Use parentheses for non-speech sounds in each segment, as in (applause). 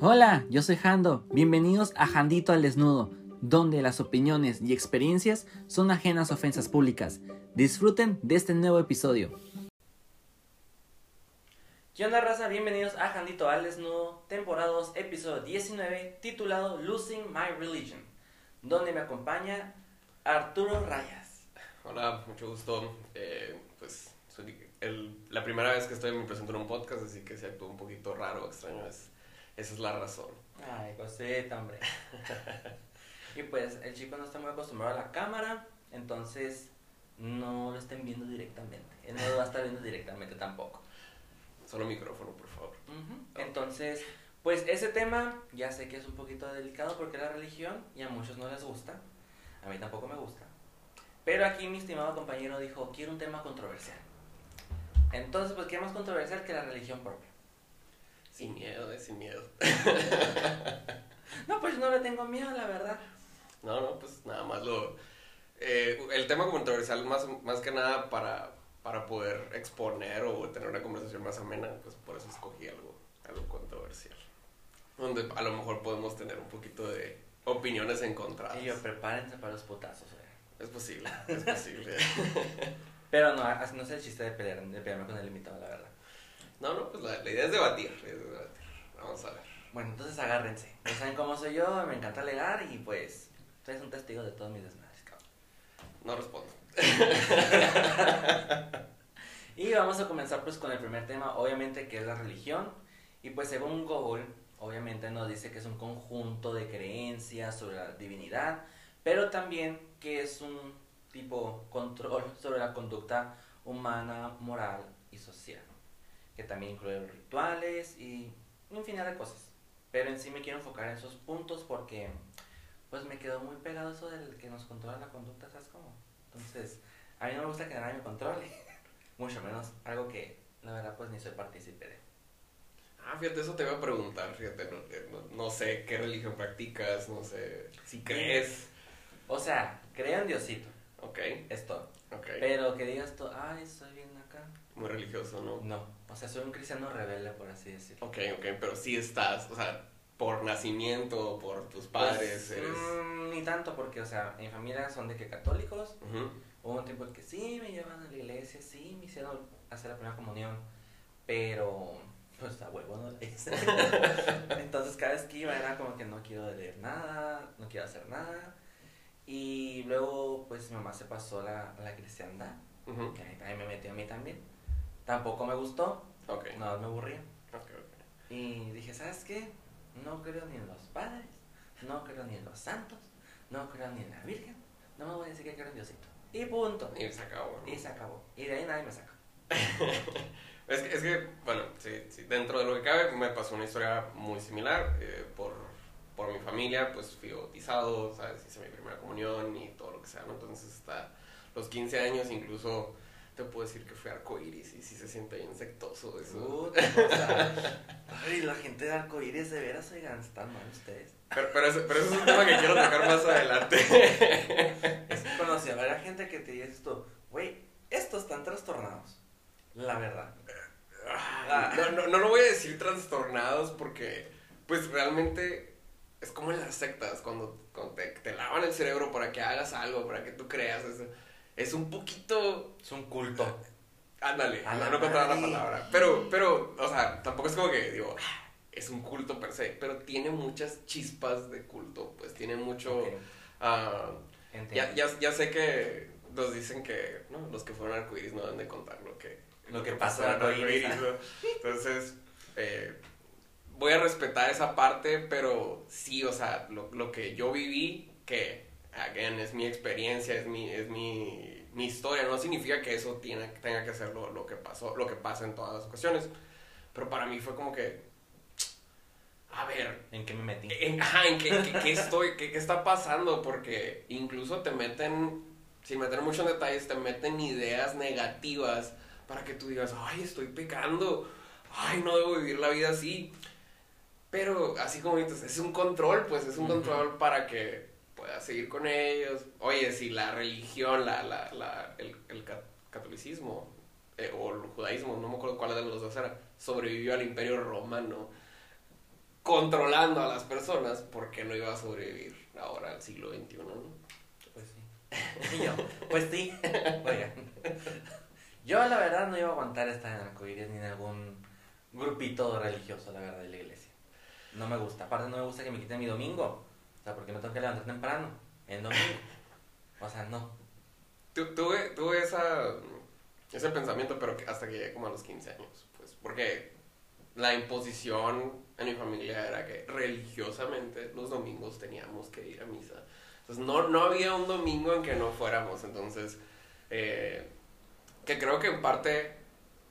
Hola, yo soy Jando. Bienvenidos a Jandito al Desnudo, donde las opiniones y experiencias son ajenas a ofensas públicas. Disfruten de este nuevo episodio. ¿Qué onda, raza? Bienvenidos a Jandito al Desnudo, temporada 2, episodio 19, titulado Losing My Religion, donde me acompaña Arturo Rayas. Hola, mucho gusto. Eh, pues soy el- la primera vez que estoy me presento en un podcast, así que si actúo un poquito raro o extraño, es, esa es la razón. Ay, cosita, hombre. (laughs) y pues el chico no está muy acostumbrado a la cámara, entonces no lo estén viendo directamente. Él no lo va a estar viendo directamente tampoco. Solo micrófono, por favor. Entonces, pues ese tema ya sé que es un poquito delicado porque es la religión y a muchos no les gusta. A mí tampoco me gusta. Pero aquí mi estimado compañero dijo, quiero un tema controversial. Entonces, pues, ¿qué más controversial que la religión propia? Sin miedo, eh, sin miedo. (laughs) No, pues no le tengo miedo, la verdad. No, no, pues nada más lo... eh, el tema controversial más, más que nada para, para poder exponer o tener una conversación más amena, pues por eso escogí algo, algo controversial. Donde a lo mejor podemos tener un poquito de opiniones encontradas. Y yo, prepárense para los putazos, oigan. Es posible, es posible. (laughs) Pero no, así no es el chiste de, pelear, de pelearme con el invitado, la verdad. No, no, pues la, la idea es debatir, la idea es debatir. Vamos a ver. Bueno, entonces agárrense. Ya saben cómo soy yo, me encanta alegar y pues, ustedes son testigos de todos mis desmadres, cabrón. No respondo. (laughs) Y vamos a comenzar pues con el primer tema, obviamente que es la religión. Y pues según Google, obviamente nos dice que es un conjunto de creencias sobre la divinidad, pero también que es un tipo control sobre la conducta humana, moral y social. Que también incluye los rituales y infinidad de cosas. Pero en sí me quiero enfocar en esos puntos porque pues me quedó muy pegado eso del que nos controla la conducta, ¿sabes cómo? Entonces, a mí no me gusta que nadie me controle. (laughs) Mucho menos algo que la verdad pues ni soy partícipe de. Ah, fíjate, eso te iba a preguntar, fíjate, no, eh, no- no sé qué religión practicas, no sé si crees. O sea, creo en Diosito, Ok, es todo. ok. Pero que digas tú, ay, soy bien. Muy religioso, ¿no? No, o sea, soy un cristiano rebelde, por así decirlo. Ok, ok, pero sí estás, o sea, por nacimiento, por tus padres, Pues, eres... mm, ni tanto, porque, o sea, en mi familia son de que católicos. Hubo un tiempo en que sí me llevan a la iglesia, sí me hicieron hacer la primera comunión, pero pues a huevo no le (laughs) hice. Entonces cada vez que iba era como que no quiero leer nada, no quiero hacer nada. Y luego pues mi mamá se pasó a la, la cristiandad, Ujú. que ahí ahí me metió a mí también. Tampoco me gustó, Ok, no me aburría. Y dije, ¿sabes qué? No creo ni en los padres, no creo ni en los santos, no creo ni en la Virgen, no me voy a decir que creo en Diosito. Y punto. Y se acabó, ¿no? Y se acabó. Y de ahí nadie me saca. (laughs) Es que, es que, bueno, sí, sí, dentro de lo que cabe me pasó una historia muy similar. eh, por, por mi familia, pues fui bautizado, ¿sabes? Hice mi primera comunión y todo lo que sea, ¿no? Entonces, hasta los 15 años, incluso te puedo decir que fui arcoíris y sí se siente bien sectoso eso. Puta, o (laughs) sea, ay, la gente de arcoíris de veras, oigan, están mal ustedes. Pero, pero, eso, pero eso es un tema que quiero tocar más adelante. (laughs) Es ve la gente que te dice esto, güey, estos están trastornados. La verdad. Ah, No, no, no lo voy a decir trastornados porque, pues realmente es como en las sectas, cuando, cuando te, te lavan el cerebro para que hagas algo, para que tú creas. Es, es un poquito. Es un culto. Ándale, no, encontraba la palabra. Pero, pero, o sea, tampoco es como que digo, "Ah, es un culto per se, pero tiene muchas chispas de culto, pues tiene mucho. Ah, ya, ya, ya sé que nos dicen que ¿no? los que fueron arcoíris no deben de contar lo que, Lo que pasó pasó en arcoíris, arcoíris, ¿no? Entonces, eh, voy a respetar esa parte, pero sí, o sea, lo, lo que yo viví, que, again, es mi experiencia, es mi, es mi, mi historia, no significa que eso tiene, tenga que ser lo, lo que pasó, lo que pasa en todas las ocasiones. Pero para mí fue como que, a ver, ¿En qué me metí? en, ajá, ¿en qué, qué- qué estoy, qué, qué está pasando? Porque incluso te meten, sin meter mucho en detalles, te meten ideas negativas para que tú digas, ay, estoy pecando, ay, no debo vivir la vida así. Pero así como dices, es un control, pues es un control para que puedas seguir con ellos. Oye, si la religión, la, la, la, el, el ca- catolicismo eh, o el judaísmo, no me acuerdo cuál de los dos era, sobrevivió al imperio romano controlando a las personas, ¿por qué no iba a sobrevivir ahora al siglo XXI? ¿no? Pues sí. Y yo, pues sí. Yo la verdad no iba a aguantar estar en ni en algún grupito religioso, la verdad, de la iglesia. No me gusta. Aparte no me gusta que me quiten mi domingo. Sea, porque me tengo que levantar temprano. En domingo. O sea, no. Tu- Tuve, tuve esa, ese pensamiento, pero hasta que llegué como a los 15 años. Pues, porque la imposición en mi familia era que religiosamente los domingos teníamos que ir a misa. Entonces, no, no había un domingo en que no fuéramos. Entonces, eh, que creo que en parte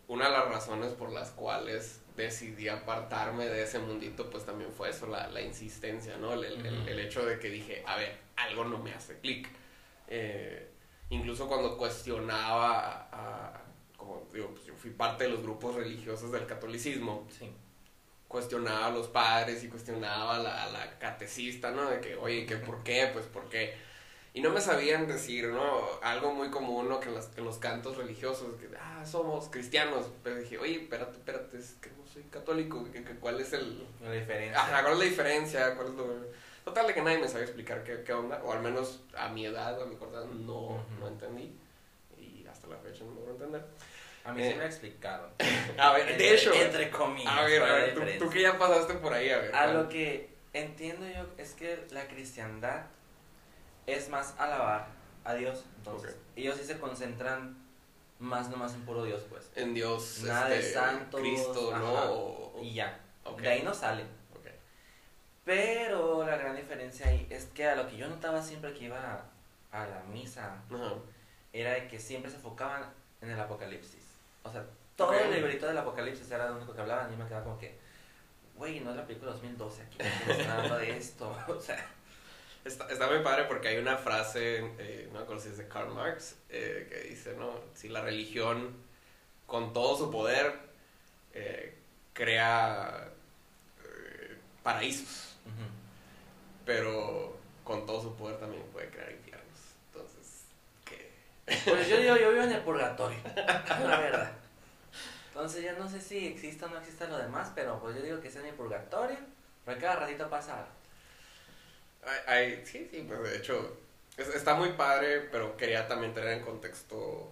una de las razones por las cuales decidí apartarme de ese mundito, pues también fue eso, la, la insistencia, ¿no? El, el- el- hecho de que dije, a ver, algo no me hace clic. Eh, incluso cuando cuestionaba, a- como digo, pues yo fui parte de los grupos religiosos del catolicismo, Sí. cuestionaba a los padres y cuestionaba a la, a la catecista, ¿no? De que, oye, ¿qué, ¿por qué? Pues, ¿por qué? Y no me sabían decir, ¿no? Algo muy común, ¿no? Que en, las- en los cantos religiosos, que, ah, somos cristianos. Pero dije, oye, espérate, espérate, es que no soy católico, que, que ¿cuál es el...? La diferencia. Ajá, ¿cuál es la diferencia? ¿Cuál es lo...? Total, de que nadie me sabía explicar qué, qué onda, o al menos a mi edad, a mi corta edad, no, Ujú. no entendí. Y hasta la fecha no logro entender. A mí Eh. sí me explicaron. (laughs) A ver, de Entre- hecho... Entre comillas. A ver, ¿cuál a ver, tú, tú que ya pasaste por ahí, a ver. A ¿cuál? lo que entiendo yo es que la cristiandad es más alabar a Dios. Entonces, Ok. ellos sí se concentran más nomás en puro Dios, pues. en Dios, Nada de este, santos, Cristo, ¿no? ajá, O- o- Y ya. De ahí no salen. ok. Pero la gran diferencia ahí es que a lo que yo notaba siempre que iba a, a la misa era de que siempre se enfocaban en el apocalipsis. O sea, todo el librito del apocalipsis era lo único que hablaban y me quedaba como que, güey, no es la película 2012 aquí, no hablando de esto. (laughs) O sea, Está, está muy padre porque hay una frase, eh, no me acuerdo si es de Karl Marx, eh, que dice, ¿no? Si la religión, con todo su poder, eh, crea paraísos, pero con todo su poder también puede crear infiernos. Entonces, ¿qué? Pues yo digo, yo vivo en el purgatorio, (laughs) la verdad. Entonces ya no sé si exista o no exista lo demás, pero pues yo digo que es mi purgatorio, porque cada ratito pasa algo. Hay- sí, sí, pues de hecho, es- está muy padre, pero quería también tener en contexto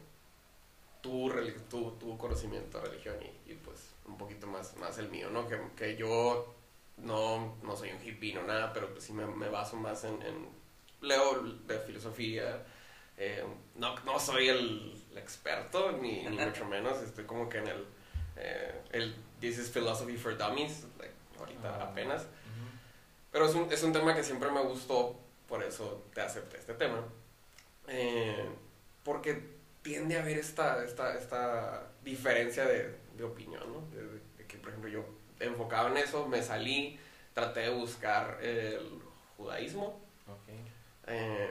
tu, tu, tu conocimiento de religión y, y, pues un poquito más, más el mío, ¿no? Que, que yo no, no soy un hippie, no nada, pero pues sí me, me baso más en, en- leo de filosofía, eh, no, no soy el, el experto, ni, ni mucho menos, estoy como que en el, eh, el This is Philosophy for Dummies, like, ahorita Ah. apenas. Pero es un, es un tema que siempre me gustó, por eso te acepté este tema. Eh, porque tiende a haber esta, esta, esta diferencia de, de opinión, ¿no? De, de que, por ejemplo, yo enfocado en eso, me salí, traté de buscar el judaísmo. Ok. Eh,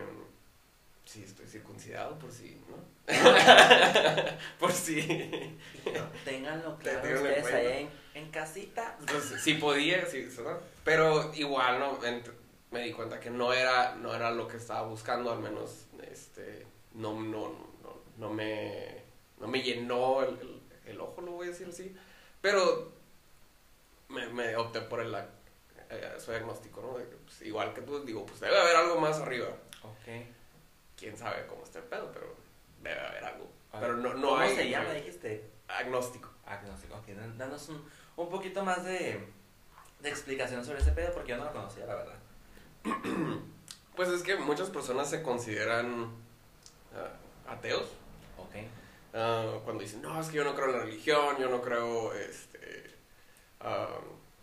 sí, estoy circuncidado, por si, ¿no? (laughs) (laughs) por si. No, ténganlo claro ustedes cuenta. En, casita. Entonces, sí podía, sí, ¿no? Pero igual no ent- me di cuenta que no era, no era lo que estaba buscando, al menos este, no, no, no, no me, no me llenó el, el- el ojo, lo voy a decir así. Pero me, me opté por el, eh, soy agnóstico, ¿no? De que, pues, igual que tú, digo, pues debe haber algo más arriba. Ok. Quién sabe cómo está el pedo, pero debe haber algo. Pero no, no ¿Cómo hay. se llama? Dijiste. Agnóstico. Agnóstico. Ok, dan- danos un, un poquito más de, de explicación sobre ese pedo porque yo no lo conocía, la verdad. (clears throat) Pues es que muchas personas se consideran ah, ateos. Ok. ah, cuando dicen, no, es que yo no creo en la religión, yo no creo, este, ah,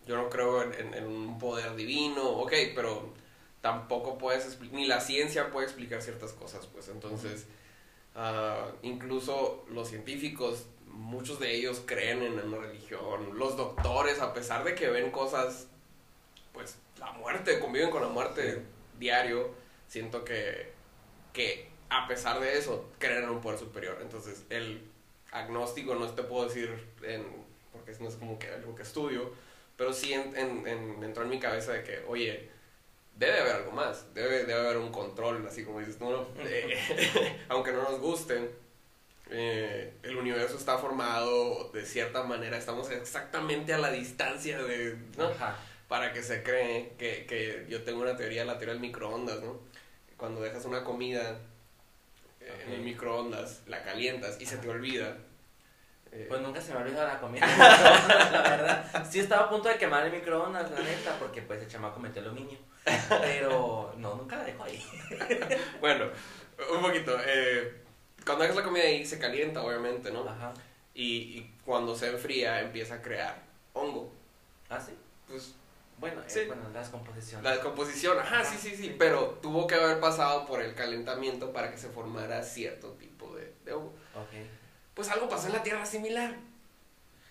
yo no creo en, en- en un poder divino, ok, pero tampoco puedes, ni la ciencia puede explicar ciertas cosas, pues entonces, incluso los científicos, muchos de ellos creen en una religión, los doctores, a pesar de que ven cosas, pues la muerte, conviven con la muerte diario, siento que, que a pesar de eso, creen en un poder superior. Entonces, el agnóstico no te puedo decir, en, porque no es como que algo que estudio, pero sí en, en- en- entró en mi cabeza de que, oye, debe haber algo más, debe, debe haber un control, así como dices, no, no, (laughs) eh, (laughs) aunque no nos guste, eh, el universo está formado de cierta manera, estamos exactamente a la distancia de, ¿no? Ajá. para que se cree que, que yo tengo una teoría, la teoría del microondas, ¿no? Cuando dejas una comida eh, en el microondas, la calientas y se te olvida. eh, Pues nunca se me ha olvidado la comida, (laughs) (laughs) la verdad. Sí estaba a punto de quemar el microondas, la neta, porque pues el chamaco metió aluminio. Pero no, nunca la dejo ahí. (laughs) bueno, un poquito. eh, cuando dejas la comida ahí se calienta, obviamente, ¿no? Ajá. Y, y cuando se enfría empieza a crear hongo. ¿Ah, sí? Pues Bueno, eh, Sí. bueno, la descomposición. la descomposición, ajá, sí, sí, sí, pero tuvo que haber pasado por el calentamiento para que se formara cierto tipo de, de hongo. Ok. Pues algo pasó en la Tierra similar.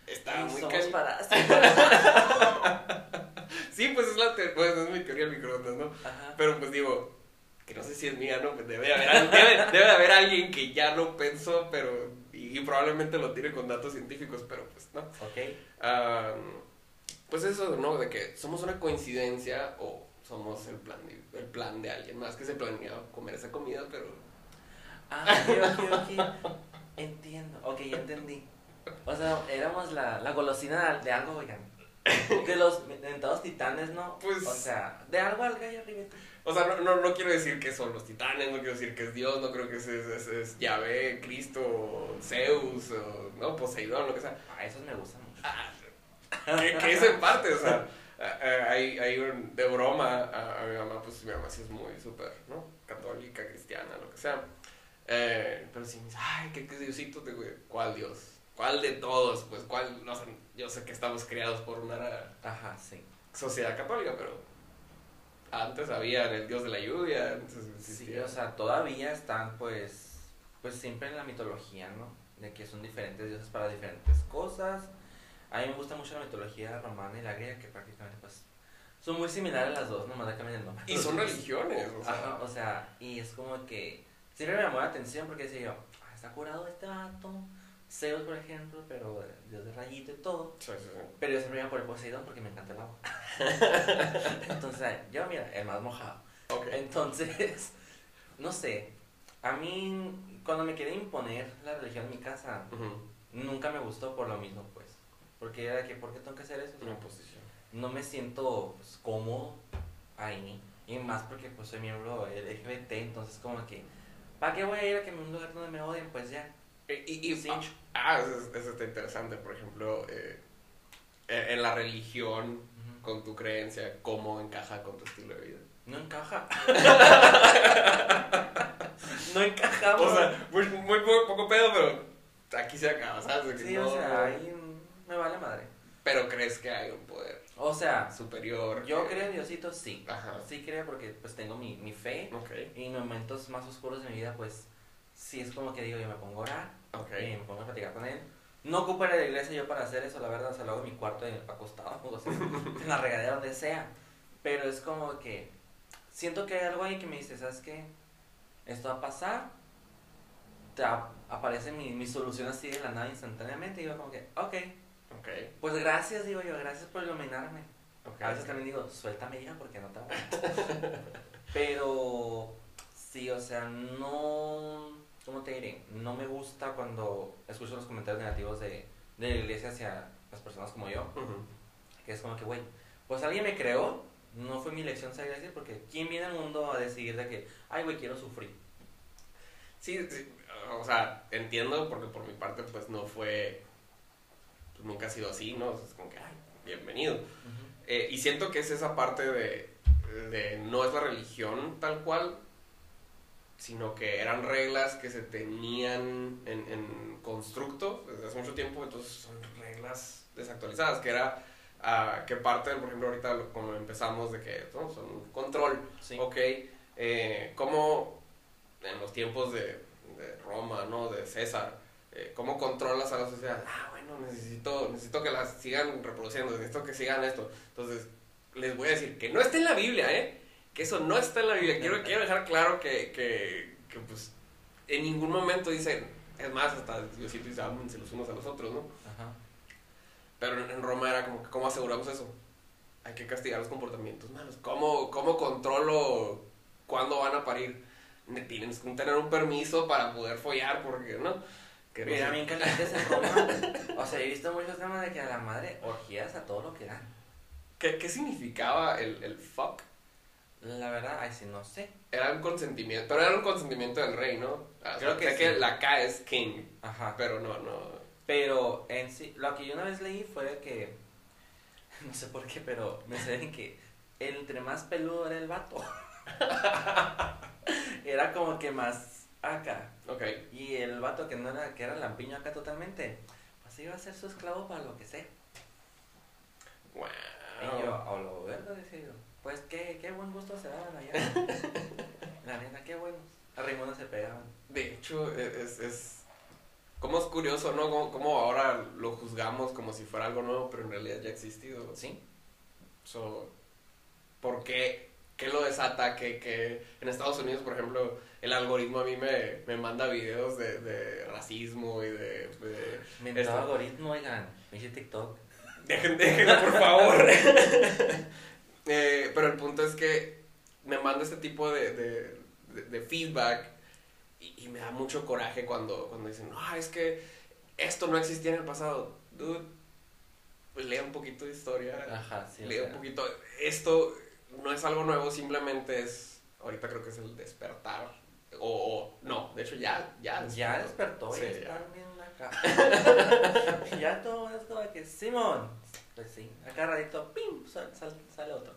Está muy somos parásitos. (laughs) (laughs) Sí, pues es la te- pues, es mi teoría del microondas, ¿no? Ajá. Pero pues digo, que no sé si es mía, ¿no? Pues debe de haber, al- debe, debe de haber alguien que ya lo pensó, pero. Y, y probablemente lo tiene con datos científicos, pero pues no. Ok. Ah, pues eso, ¿no? De que somos una coincidencia o somos el plan de, el plan de alguien más que se planea comer esa comida, pero. Ah, ok, ok, ok. Entiendo. Ok, ya entendí. O sea, éramos la, la golosina de algo, oigan. De los inventados titanes, ¿no? Pues- O sea, de algo algo ahí arriba. O sea, no, no, no quiero decir que son los titanes, no quiero decir que es Dios, no creo que es, es, es- Yahvé, Cristo, Zeus, o, ¿no? Poseidón, lo que sea. Ah, esos me gustan mucho. Ah, que, que es en parte, o sea, hay, hay un, de broma a, a mi mamá, pues mi mamá sí es muy súper, ¿no? Católica, cristiana, lo que sea. Eh, pero sí me dice, ay, ¿qué, qué Diosito? te güey? ¿Cuál Dios? ¿Cuál de todos? Pues, ¿cuál? No sé, yo sé que estamos criados por una Ajá, sí. sociedad católica, pero antes había el Dios de la lluvia, antes Sí, o sea, todavía están pues, pues siempre en la mitología, ¿no? De que son diferentes dioses para diferentes cosas. A mí me gusta mucho la mitología romana y la griega, que prácticamente pues son muy similares las dos, nomás de cambian el nombre. y son (laughs) religiones, o sea, Ajá, o sea, y es como que siempre me llamó la atención porque decía yo, ah, está curado este vato, Zeus por ejemplo, pero dios de rayito y todo. sí, sí, sí. Pero yo siempre iba por el Poseidón porque me encanta el agua. (laughs) Entonces, yo mira, el más mojado. Ok. Entonces, (laughs) no sé, a mí cuando me quería imponer la religión en mi casa, Ujú. nunca me gustó por lo mismo, pues. Porque era que, ¿por qué tengo que hacer eso? Una posición. No me siento pues, cómodo ahí. Y más porque pues soy miembro LGBT, entonces como que, ¿para qué voy a ir a que un lugar donde me odien? Pues ya. Eh, Y, y, Sí. ah, eso, es- eso está interesante, por ejemplo, eh, en la religión, con tu creencia, cómo encaja con tu estilo de vida. No encaja. (laughs) no encaja. O sea, muy, muy poco, poco pedo, pero aquí se acaba, ¿sabes? Sí, no- o sea, ahí me vale madre. Pero crees que hay un poder O sea, superior. yo que- creo en Diosito, sí. Ajá. Sí creo porque pues tengo mi, mi fe. Ok, Y en momentos más oscuros de mi vida, pues sí es como que digo, yo me pongo a orar. ok. Y me pongo a platicar con él. No ocupo ir a la iglesia yo para hacer eso, la verdad. O sea, lo hago en mi cuarto en- acostado, (laughs) o sea, en la regadera, donde sea. Pero es como que siento que hay algo ahí que me dice, ¿sabes qué? Esto va a pasar. Te ap- aparece mi, mi solución así de la nada instantáneamente. Y yo como que, ok. Ok, Pues gracias, digo yo, gracias por iluminarme. ok. A veces también digo, suéltame ya porque no te aguanto. (laughs) Pero sí, o sea, no. ¿Cómo te diré? No me gusta cuando escucho los comentarios negativos de, de la iglesia hacia las personas como yo. Que es como que, güey, pues alguien me creó. No fue mi elección ser iglesia porque ¿quién viene al mundo a decidir de que, ay, güey, quiero sufrir? Sí, sí, o sea, entiendo porque por mi parte pues no fue, pues nunca ha sido así, ¿no? Es como que, ay, bienvenido. Eh, y siento que es esa parte de, de no es la religión tal cual, sino que eran reglas que se tenían en, en constructo desde hace mucho tiempo, entonces son reglas desactualizadas, que era ah, que parte, por ejemplo, ahorita lo- como empezamos de que ¿no? son un control, Sí. ok, eh, como en los tiempos de, de Roma, ¿no? De César, eh, ¿cómo controlas a la sociedad? Ah, bueno, necesito, necesito que las sigan reproduciendo, necesito que sigan esto. Entonces, les voy a decir que no está en la Biblia, ¿eh? Que eso no está en la Biblia. Quiero, quiero dejar claro que, que, que, pues, en ningún momento dicen, es más, hasta Diosito dice, ámense los unos a los otros, ¿no? Ajá. Pero en, en Roma era como, ¿cómo aseguramos eso? Hay que castigar los comportamientos malos. ¿Cómo, cómo controlo cuándo van a parir? Ne- Tienes que tener un permiso para poder follar, porque, ¿no? Que no Mira, sé. bien calientes en Roma. O sea, he visto muchos temas de que a la madre orgías a todo lo que dan. ¿Qué, qué significaba el, el fuck? La verdad, ay, sí, no sé. Era un consentimiento, pero era un consentimiento del rey, ¿no? Ah, Creo que sí. la K es king, Ajá. pero no, no. Pero en sí, lo que yo una vez leí fue que, (laughs) no sé por qué, pero me sé que entre más peludo era el vato, (laughs) era como que más acá. Ok. Y el vato que no era, que era lampiño acá totalmente, pues iba a ser su esclavo para lo que sea. Wow. Y yo, a lo verlo, decía yo, pues qué, qué buen gusto se daban allá. (laughs) La neta, qué buenos. A Raimundo se pegaban. De hecho, e- es, es... Como es curioso, ¿no? Como, como ahora lo juzgamos como si fuera algo nuevo, pero en realidad ya ha existido. ¿Sí? So, ¿Por qué? ¿Qué lo desata? Que, que en Estados Unidos, por ejemplo, el algoritmo a mí me, me manda videos de, de racismo y de... de Me algoritmo, oigan, me hice TikTok. Dejen, déjenlo, por favor. (laughs) Eh, pero el punto es que me manda este tipo de, de, de- de feedback y, y me da mucho coraje cuando, cuando dicen, no, es que esto no existía en el pasado. Dude, pues lea un poquito de historia. Ajá, sí. o lea un poquito. Esto no es algo nuevo, simplemente es, ahorita creo que es el despertar. O, o- no, de hecho ya, ya Ya despertó. despertó Sí, y ya. está bien acá. (laughs) (laughs) Ya todo es como que, Simón. Pues sí, acá radito, pim, sal- sal- sale otro.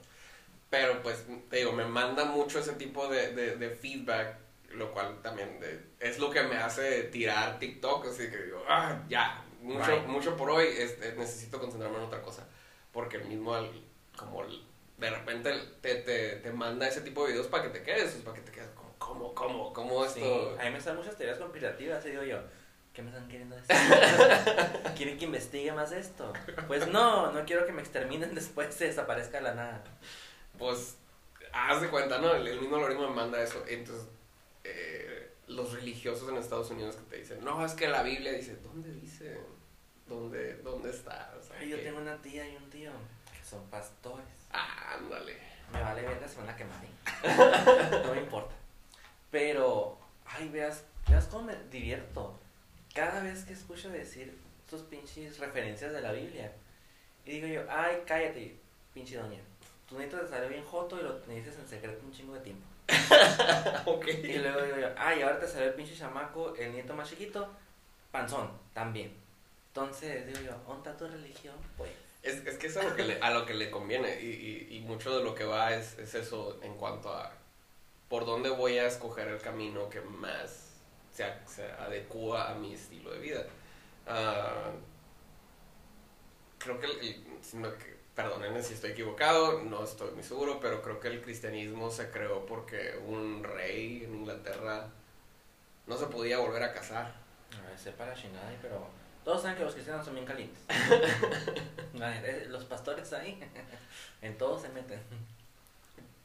Pero pues, te digo, me manda mucho ese tipo de, de, de feedback, lo cual también de- es lo que me hace tirar TikTok, así que digo, ah, ya, mucho, Right. mucho por hoy, este, necesito concentrarme en otra cosa. Porque el mismo, como el- de repente te, te, te manda ese tipo de videos para que te quedes, para que te quedes como, ¿cómo, cómo, cómo Sí, esto? a mí me salen muchas teorías conspirativas y digo yo, ¿qué me están queriendo decir? (laughs) ¿Quieren que investigue más esto? Pues no, no quiero que me exterminen (laughs) después se desaparezca de la nada. Pues, haz de cuenta, ¿no? El, el mismo algoritmo me manda eso. Entonces, eh, los religiosos en Estados Unidos que te dicen, no, es que la Biblia dice, ¿dónde dice? ¿Dónde, dónde está? O sea, yo que- tengo una tía y un tío que son pastores. Ah, ándale. Me vale verga, se van a quemar. ¿eh? (laughs) No me importa. Pero, ay, veas, veas cómo me divierto. Cada vez que escucho decir tus pinches referencias de la Biblia. Y digo yo, ay, cállate, pinche doña. Tu nieto te salió bien joto y lo dices en secreto un chingo de tiempo. (laughs) ok. Y luego digo yo, ay, ahora te salió el pinche chamaco, el nieto más chiquito, panzón, también. Entonces, digo yo, ¿onta tu religión? Pues. Es, es que es a lo que le, a lo que le conviene y, y, y mucho de lo que va es, es eso en cuanto a por dónde voy a escoger el camino que más se, se adecua a mi estilo de vida. Ah, creo que, el, el- perdónenme si estoy equivocado, no estoy muy seguro, pero creo que el cristianismo se creó porque un rey en Inglaterra no se podía volver a casar. A ver, sepa la chingada, pero todos saben que los cristianos son bien calientes. (laughs) Eh, los pastores ahí, (laughs) en todo se meten.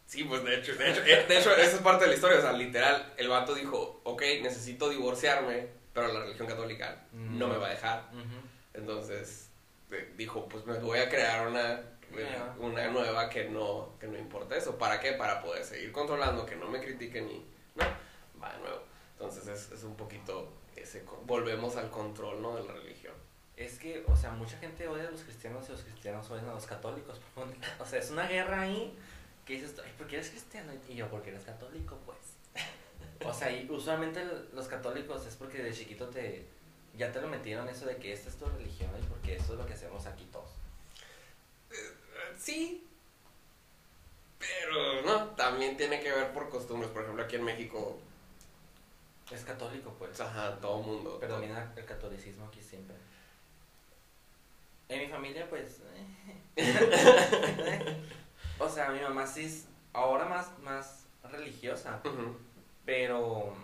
Sí, pues de hecho, de hecho, eh, de hecho, esa es parte de la historia. O sea, literal, el vato dijo, ok, necesito divorciarme, pero la religión católica no me va a dejar. Entonces, eh, dijo, pues me voy a crear una, Nueva. una nueva que no, que no importa eso. ¿Para qué? Para poder seguir controlando, que no me critiquen y... No, va de nuevo. Entonces es, es un poquito ese... Volvemos al control, ¿no? De la religión. Es que, o sea, mucha gente odia a los cristianos y los cristianos odian a los católicos. (laughs) O sea, es una guerra ahí que dices, ¿por qué eres cristiano? Y yo, porque eres católico, pues. (laughs) O sea, y usualmente los católicos es porque de chiquito te ya te lo metieron eso de que esta es tu religión y porque eso es lo que hacemos aquí todos. Eh, Sí, pero no, también tiene que ver por costumbres. Por ejemplo, aquí en México, Es católico, pues. ajá, todo mundo. Predomina el catolicismo aquí siempre. En mi familia, pues. sea, (laughs) mi mamá sí es ahora más, más religiosa, Ujú. pero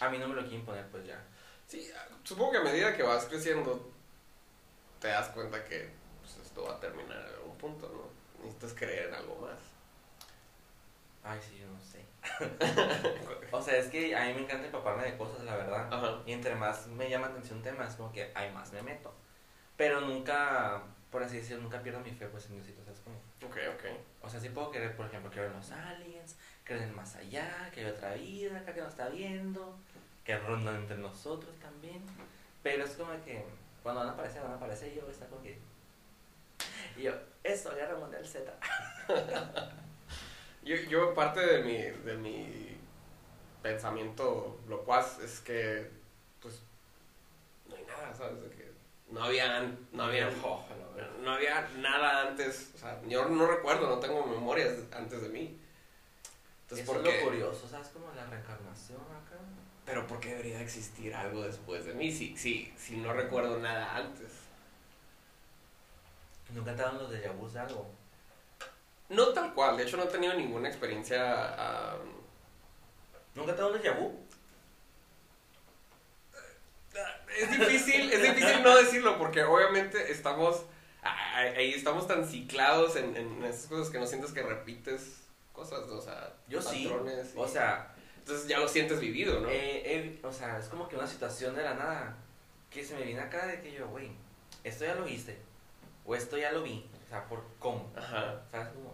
a mí no me lo quieren poner, pues ya. Sí, supongo que a medida que vas creciendo, te das cuenta que pues, esto va a terminar en algún punto, ¿no? Necesitas creer en algo más. Ay, sí, yo no sé. (laughs) O sea, es que a mí me encanta empaparme de cosas, la verdad. Ajá. Y entre más me llama atención un tema, es como que hay más me meto. Pero nunca, por así decirlo, nunca pierdo mi fe, pues en Diosito. Ok, ok. O sea, sí puedo creer, por ejemplo, creer en los aliens, creer en más allá, que hay otra vida acá que nos está viendo, que rondan entre nosotros también. Pero es como que cuando van a aparecer, van a aparecer y yo voy a estar como que... (laughs) y yo, eso, Guerra Mundial Z. (laughs) yo, yo, parte de mi, de mi pensamiento locuaz es que, pues, no hay nada, ¿sabes? De que no había, no había, no había nada antes, o sea, yo no recuerdo, no tengo memorias antes de mí. Entonces, Eso es lo curioso, ¿sabes? Como la reencarnación acá. Pero ¿por qué debería existir algo después de mí si, si, si no recuerdo nada antes? ¿Nunca te dan los de vu de algo? No tal cual, de hecho no he tenido ninguna experiencia... ¿Nunca te dan un déjà vu? Es difícil, es difícil no decirlo porque obviamente estamos ahí estamos tan ciclados en, en esas cosas que no sientes que repites cosas, o sea, yo patrones sí, o sea, entonces ya lo sientes vivido, ¿no? Eh, o sea, es como que una situación de la nada que se me viene acá de que yo, güey, esto ya lo viste, o esto ya lo vi, o sea, por cómo, Ajá.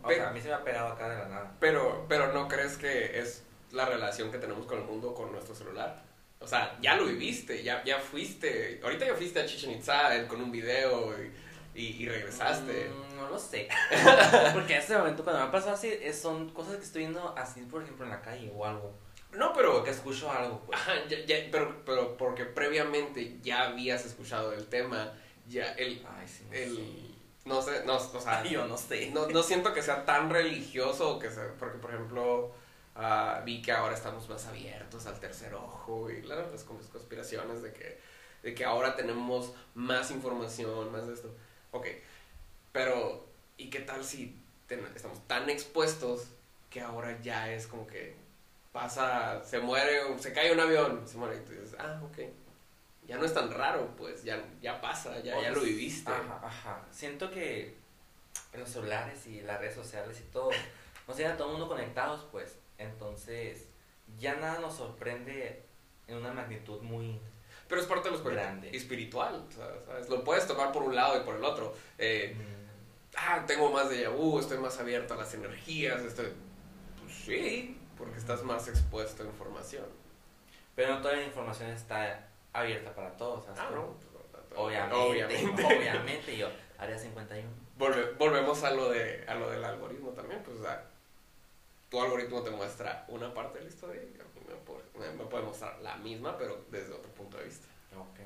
O sea, a mí se me ha pegado acá de la nada. Pero, pero ¿no crees que es la relación que tenemos con el mundo con nuestro celular? O sea, ya lo viviste, ya, ya fuiste, ahorita ya fuiste a Chichen Itza con un video y, y, regresaste. Mm, no lo sé. (laughs) Porque en este momento cuando me ha pasado así, son cosas que estoy viendo así, por ejemplo, en la calle o algo. No, pero... Que escucho algo, pues. Ajá, ya, pero, pero porque previamente ya habías escuchado el tema, ya el... Ay, sí, el, no sé, no, o sea... Yo no sé. No, no siento que sea tan religioso, que sea, porque por ejemplo... Uh, vi que ahora estamos más abiertos al tercer ojo y claro, las conspiraciones de que, de que ahora tenemos más información, más de esto. Ok, pero ¿y qué tal si estamos tan expuestos que ahora ya es como que pasa, se muere, se cae un avión, se muere y tú dices, ah, ok. Ya no es tan raro, pues, ya, ya pasa, ya, ya lo viviste. Ajá, ajá. Siento que los celulares y las redes sociales y todo, nos tienen a todo el mundo conectados, pues. Entonces, ya nada nos sorprende en una magnitud muy pero es parte de los grande. espiritual, ¿sabes? Lo puedes tomar por un lado y por el otro. Eh, mm. Ah, tengo más de vu, estoy más abierto a las energías, estoy... Pues sí, porque estás más expuesto a información. Pero no toda la información está abierta para todos, ¿sabes? Ah, no. Obviamente, obviamente. (laughs) obviamente yo, área 51. volvemos a lo, de, a lo del algoritmo también, pues, o sea, tu algoritmo te muestra una parte de la historia a me puede, mostrar la misma, pero desde otro punto de vista. Ok,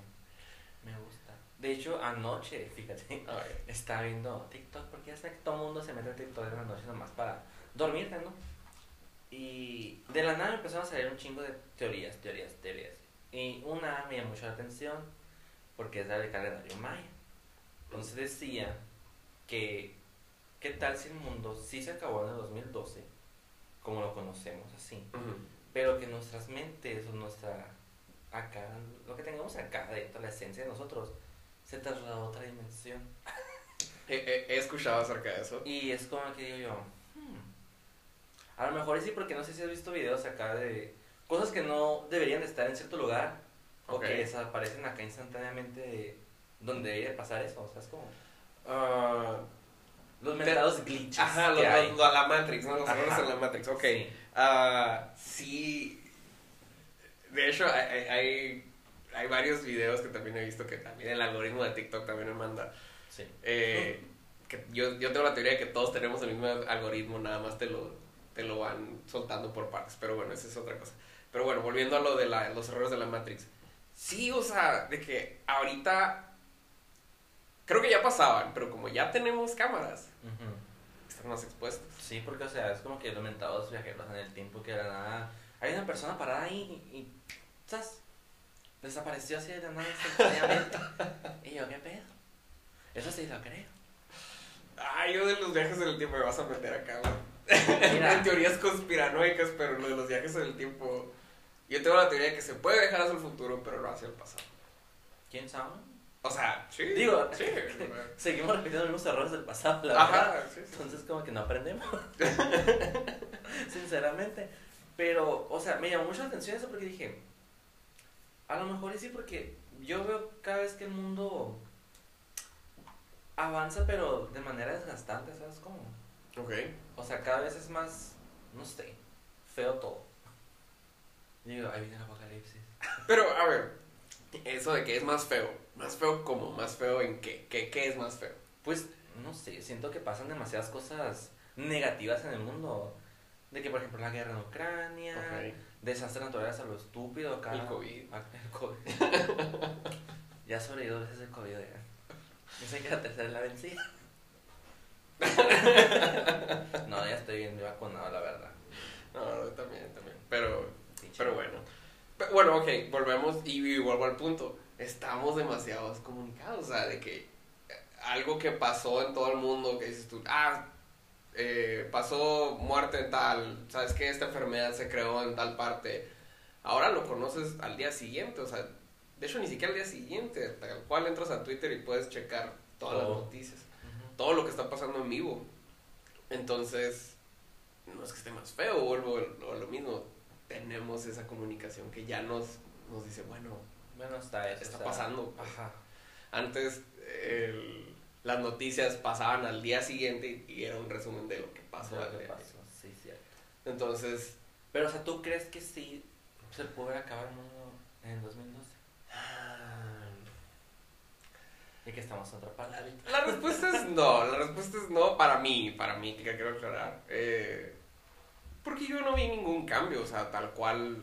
me gusta. De hecho, anoche, fíjate, (laughs) estaba viendo TikTok, porque ya sé que todo el mundo se mete en TikTok en la noche nomás para dormirte, ¿no? Y de la nada empezaron a salir un chingo de teorías, teorías, teorías. Y una me llamó mucho la atención porque es la del calendario maya. Entonces decía que, ¿qué tal si el mundo sí se acabó en el 2012, como lo conocemos así, pero que nuestras mentes o nuestra, acá, lo que tengamos acá, de la esencia de nosotros, se trasladó a otra dimensión. he, he, escuchado acerca de eso. Y es como que digo yo, a lo mejor sí, porque no sé si has visto videos acá de cosas que no deberían de estar en cierto lugar o que desaparecen acá instantáneamente donde debería pasar eso, o sea, es como... Uh, los metados glitches. Ajá, los, los, la Matrix, ¿no? Los errores en la Matrix, ok. Sí. Uh, sí. De hecho, hay, hay, hay, varios videos que también he visto que también el algoritmo de TikTok también me manda. Sí. Eh, que yo, yo tengo la teoría de que todos tenemos el mismo algoritmo, nada más te lo te lo van soltando por partes. Pero bueno, esa es otra cosa. Pero bueno, volviendo a lo de la, los errores de la Matrix. Sí, o sea, de que ahorita creo que ya pasaban, pero como ya tenemos cámaras, están más expuestos. Sí, porque o sea, es como que los mentados viajeros en el tiempo que era nada. Hay una persona parada ahí y, y ¿sabes? Desapareció así de la nada instantáneamente. (laughs) y yo, ¿qué pedo? Eso sí lo creo. Ay, yo de los viajes en el tiempo me vas a meter acá, (laughs) en teorías conspiranoicas, pero lo de los viajes en el tiempo. Yo tengo la teoría de que se puede viajar hacia el futuro, pero no hacia el pasado. ¿Quién sabe? O sea, sí. Digo, sí. (laughs) seguimos repitiendo los mismos errores del pasado, la Ajá, verdad. Sí, Entonces, como que no aprendemos. (laughs) Sinceramente. Pero, o sea, me llamó mucho la atención eso porque dije, a lo mejor sí, porque yo veo cada vez que el mundo avanza, pero de manera desgastante, ¿sabes cómo? Ok. O sea, cada vez es más, no sé, feo todo. Digo, ahí viene el apocalipsis. Pero, a ver, eso de que es más feo. ¿Más feo como ¿Más feo en qué? ¿Qué, qué es más feo? Pues no sé, siento que pasan demasiadas cosas negativas en el mundo. De que, por ejemplo, la guerra en Ucrania, Ok. desastres naturales a lo estúpido acá. El COVID. Ah, El COVID. (laughs) ya sobreviví dos veces el COVID. Ya. Dicen que la tercera es la vencida. (laughs) no, ya estoy bien vacunado, la verdad. No, no, también, también. Pero, Pinche pero bueno. Pe- Bueno, ok, volvemos y, y vuelvo al punto. Estamos demasiados comunicados, o sea, de que eh, algo que pasó en todo el mundo, que dices tú, ah, eh, pasó muerte en tal, sabes que esta enfermedad se creó en tal parte, ahora lo conoces al día siguiente, o sea, de hecho ni siquiera al día siguiente, tal cual entras a Twitter y puedes checar todas las noticias todo lo que está pasando en vivo. Entonces, no es que esté más feo, vuelvo a lo mismo. Tenemos esa comunicación que ya nos, nos dice, bueno, Bueno, está eso. está pasando. Ajá. Antes el- las noticias pasaban al día siguiente y era un resumen de lo que pasó. Lo al que día pasó, sí, cierto. Entonces, Pero, o sea, ¿tú crees que sí se puede acabar el mundo en el 2012? Y que estamos en otra parte la respuesta es no, la respuesta es no para mí, para mí, que quiero aclarar. Eh, porque yo no vi ningún cambio, o sea, tal cual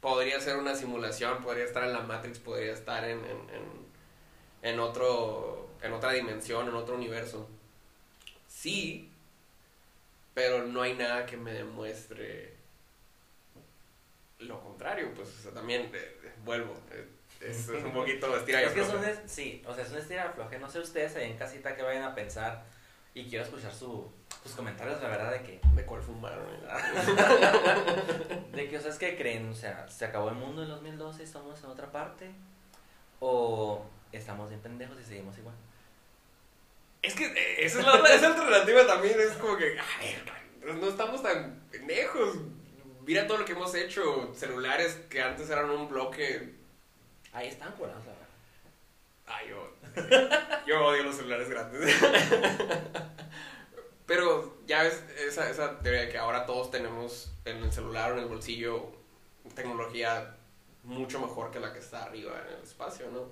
podría ser una simulación, podría estar en la Matrix, podría estar en, en, en, en otro, en otra dimensión, en otro universo. Sí, pero no hay nada que me demuestre lo contrario, pues, o sea, también eh, eh, vuelvo. eh, es, es un poquito (laughs) estira y Es que es un, sí, o sea, es una estira floje. No sé ustedes ahí en casita que vayan a pensar y quiero escuchar su, sus comentarios, la verdad, de que, de cuál fumaron. (laughs) de que, o sea, es que creen, o sea, ¿se acabó el mundo en 2012 y estamos en otra parte? ¿O estamos bien pendejos y seguimos igual? Es que eh, esa es la otra, esa alternativa también es como que, a ver, no estamos tan pendejos. Mira todo lo que hemos hecho, celulares que antes eran un bloque. Ahí están curados, la verdad. Ay, yo, (laughs) yo odio los celulares grandes. (laughs) Pero ya ves esa, esa teoría de que ahora todos tenemos en el celular o en el bolsillo tecnología mucho mejor que la que está arriba en el espacio, ¿no?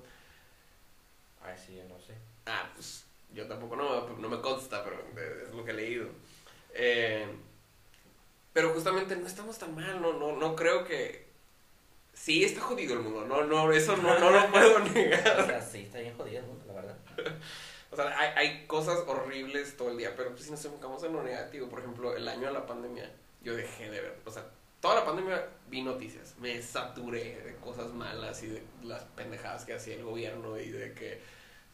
Ay, sí, yo no sé. Ah, pues yo tampoco no, no me consta, pero es lo que he leído. Eh, pero justamente no estamos tan mal, no, no, no creo que... Sí, está jodido el mundo, no, no, eso no, no lo (laughs) puedo O negar. sea, sí, está bien jodido el mundo, la verdad. O sea, hay, hay cosas horribles todo el día, pero pues si nos enfocamos en lo negativo, por ejemplo, el año de la pandemia, yo dejé de ver, o sea, toda la pandemia vi noticias, me saturé de cosas malas y de las pendejadas que hacía el gobierno y de que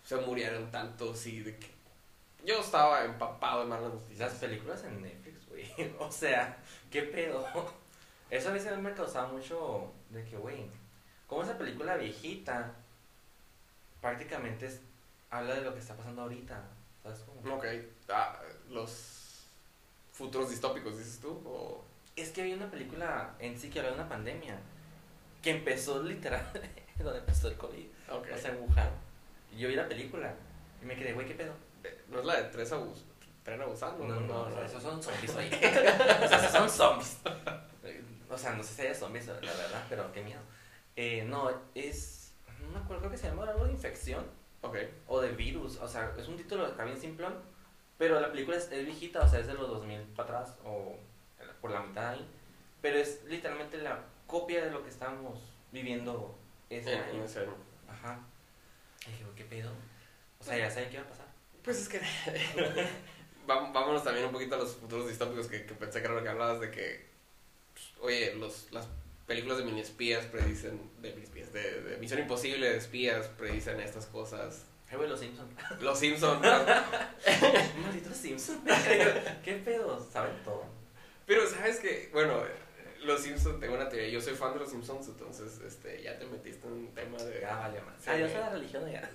se murieron tantos y de que yo estaba empapado de malas Las noticias. películas en Netflix, güey. (laughs) O sea, ¿qué pedo? Eso a mí se me causaba mucho de que, güey, como esa película viejita prácticamente es- habla de lo que está pasando ahorita. ¿Sabes cómo? Ok, ah, los futuros distópicos, dices tú, o... Es que había una película en sí que habla de una pandemia que empezó literal (laughs) donde empezó el COVID. Ok. O sea, en Wuhan. Y yo vi la película y me quedé, güey, ¿qué pedo? Eh, no es la de tres abus tren abusando, No, no, o sea, no. esos son (laughs) zombies, oye. o sea, esos son zombies. O sea, no sé si hay zombies, la verdad, pero qué miedo. Eh, no, es. No me acuerdo, creo que se llama algo de infección Ok. o de virus. O sea, es un título acá bien simplón. Pero la película es, es viejita, o sea, es de los 2000 para atrás o por la mitad ahí. Pero es literalmente la copia de lo que estábamos viviendo ese en año. ese año. Ajá. Y dije, ¿qué pedo? O sea, ya saben qué va a pasar. Pues es que. (laughs) Vámonos también un poquito a los futuros distópicos que, que pensé que era lo que hablabas de que. Oye, los, las películas de mini espías predicen. De mini espías, de, de Misión Imposible de espías predicen estas cosas. Ay, güey, los Simpsons. Los Simpsons. (laughs) Malditos Simpsons. (laughs) ¿Qué pedo? Saben todo. Pero sabes que, bueno, los Simpsons, tengo una teoría. Yo soy fan de los Simpsons, entonces este, ya te metiste en un tema de. Ya vale más. Sí. Ah, yo soy la religión ya.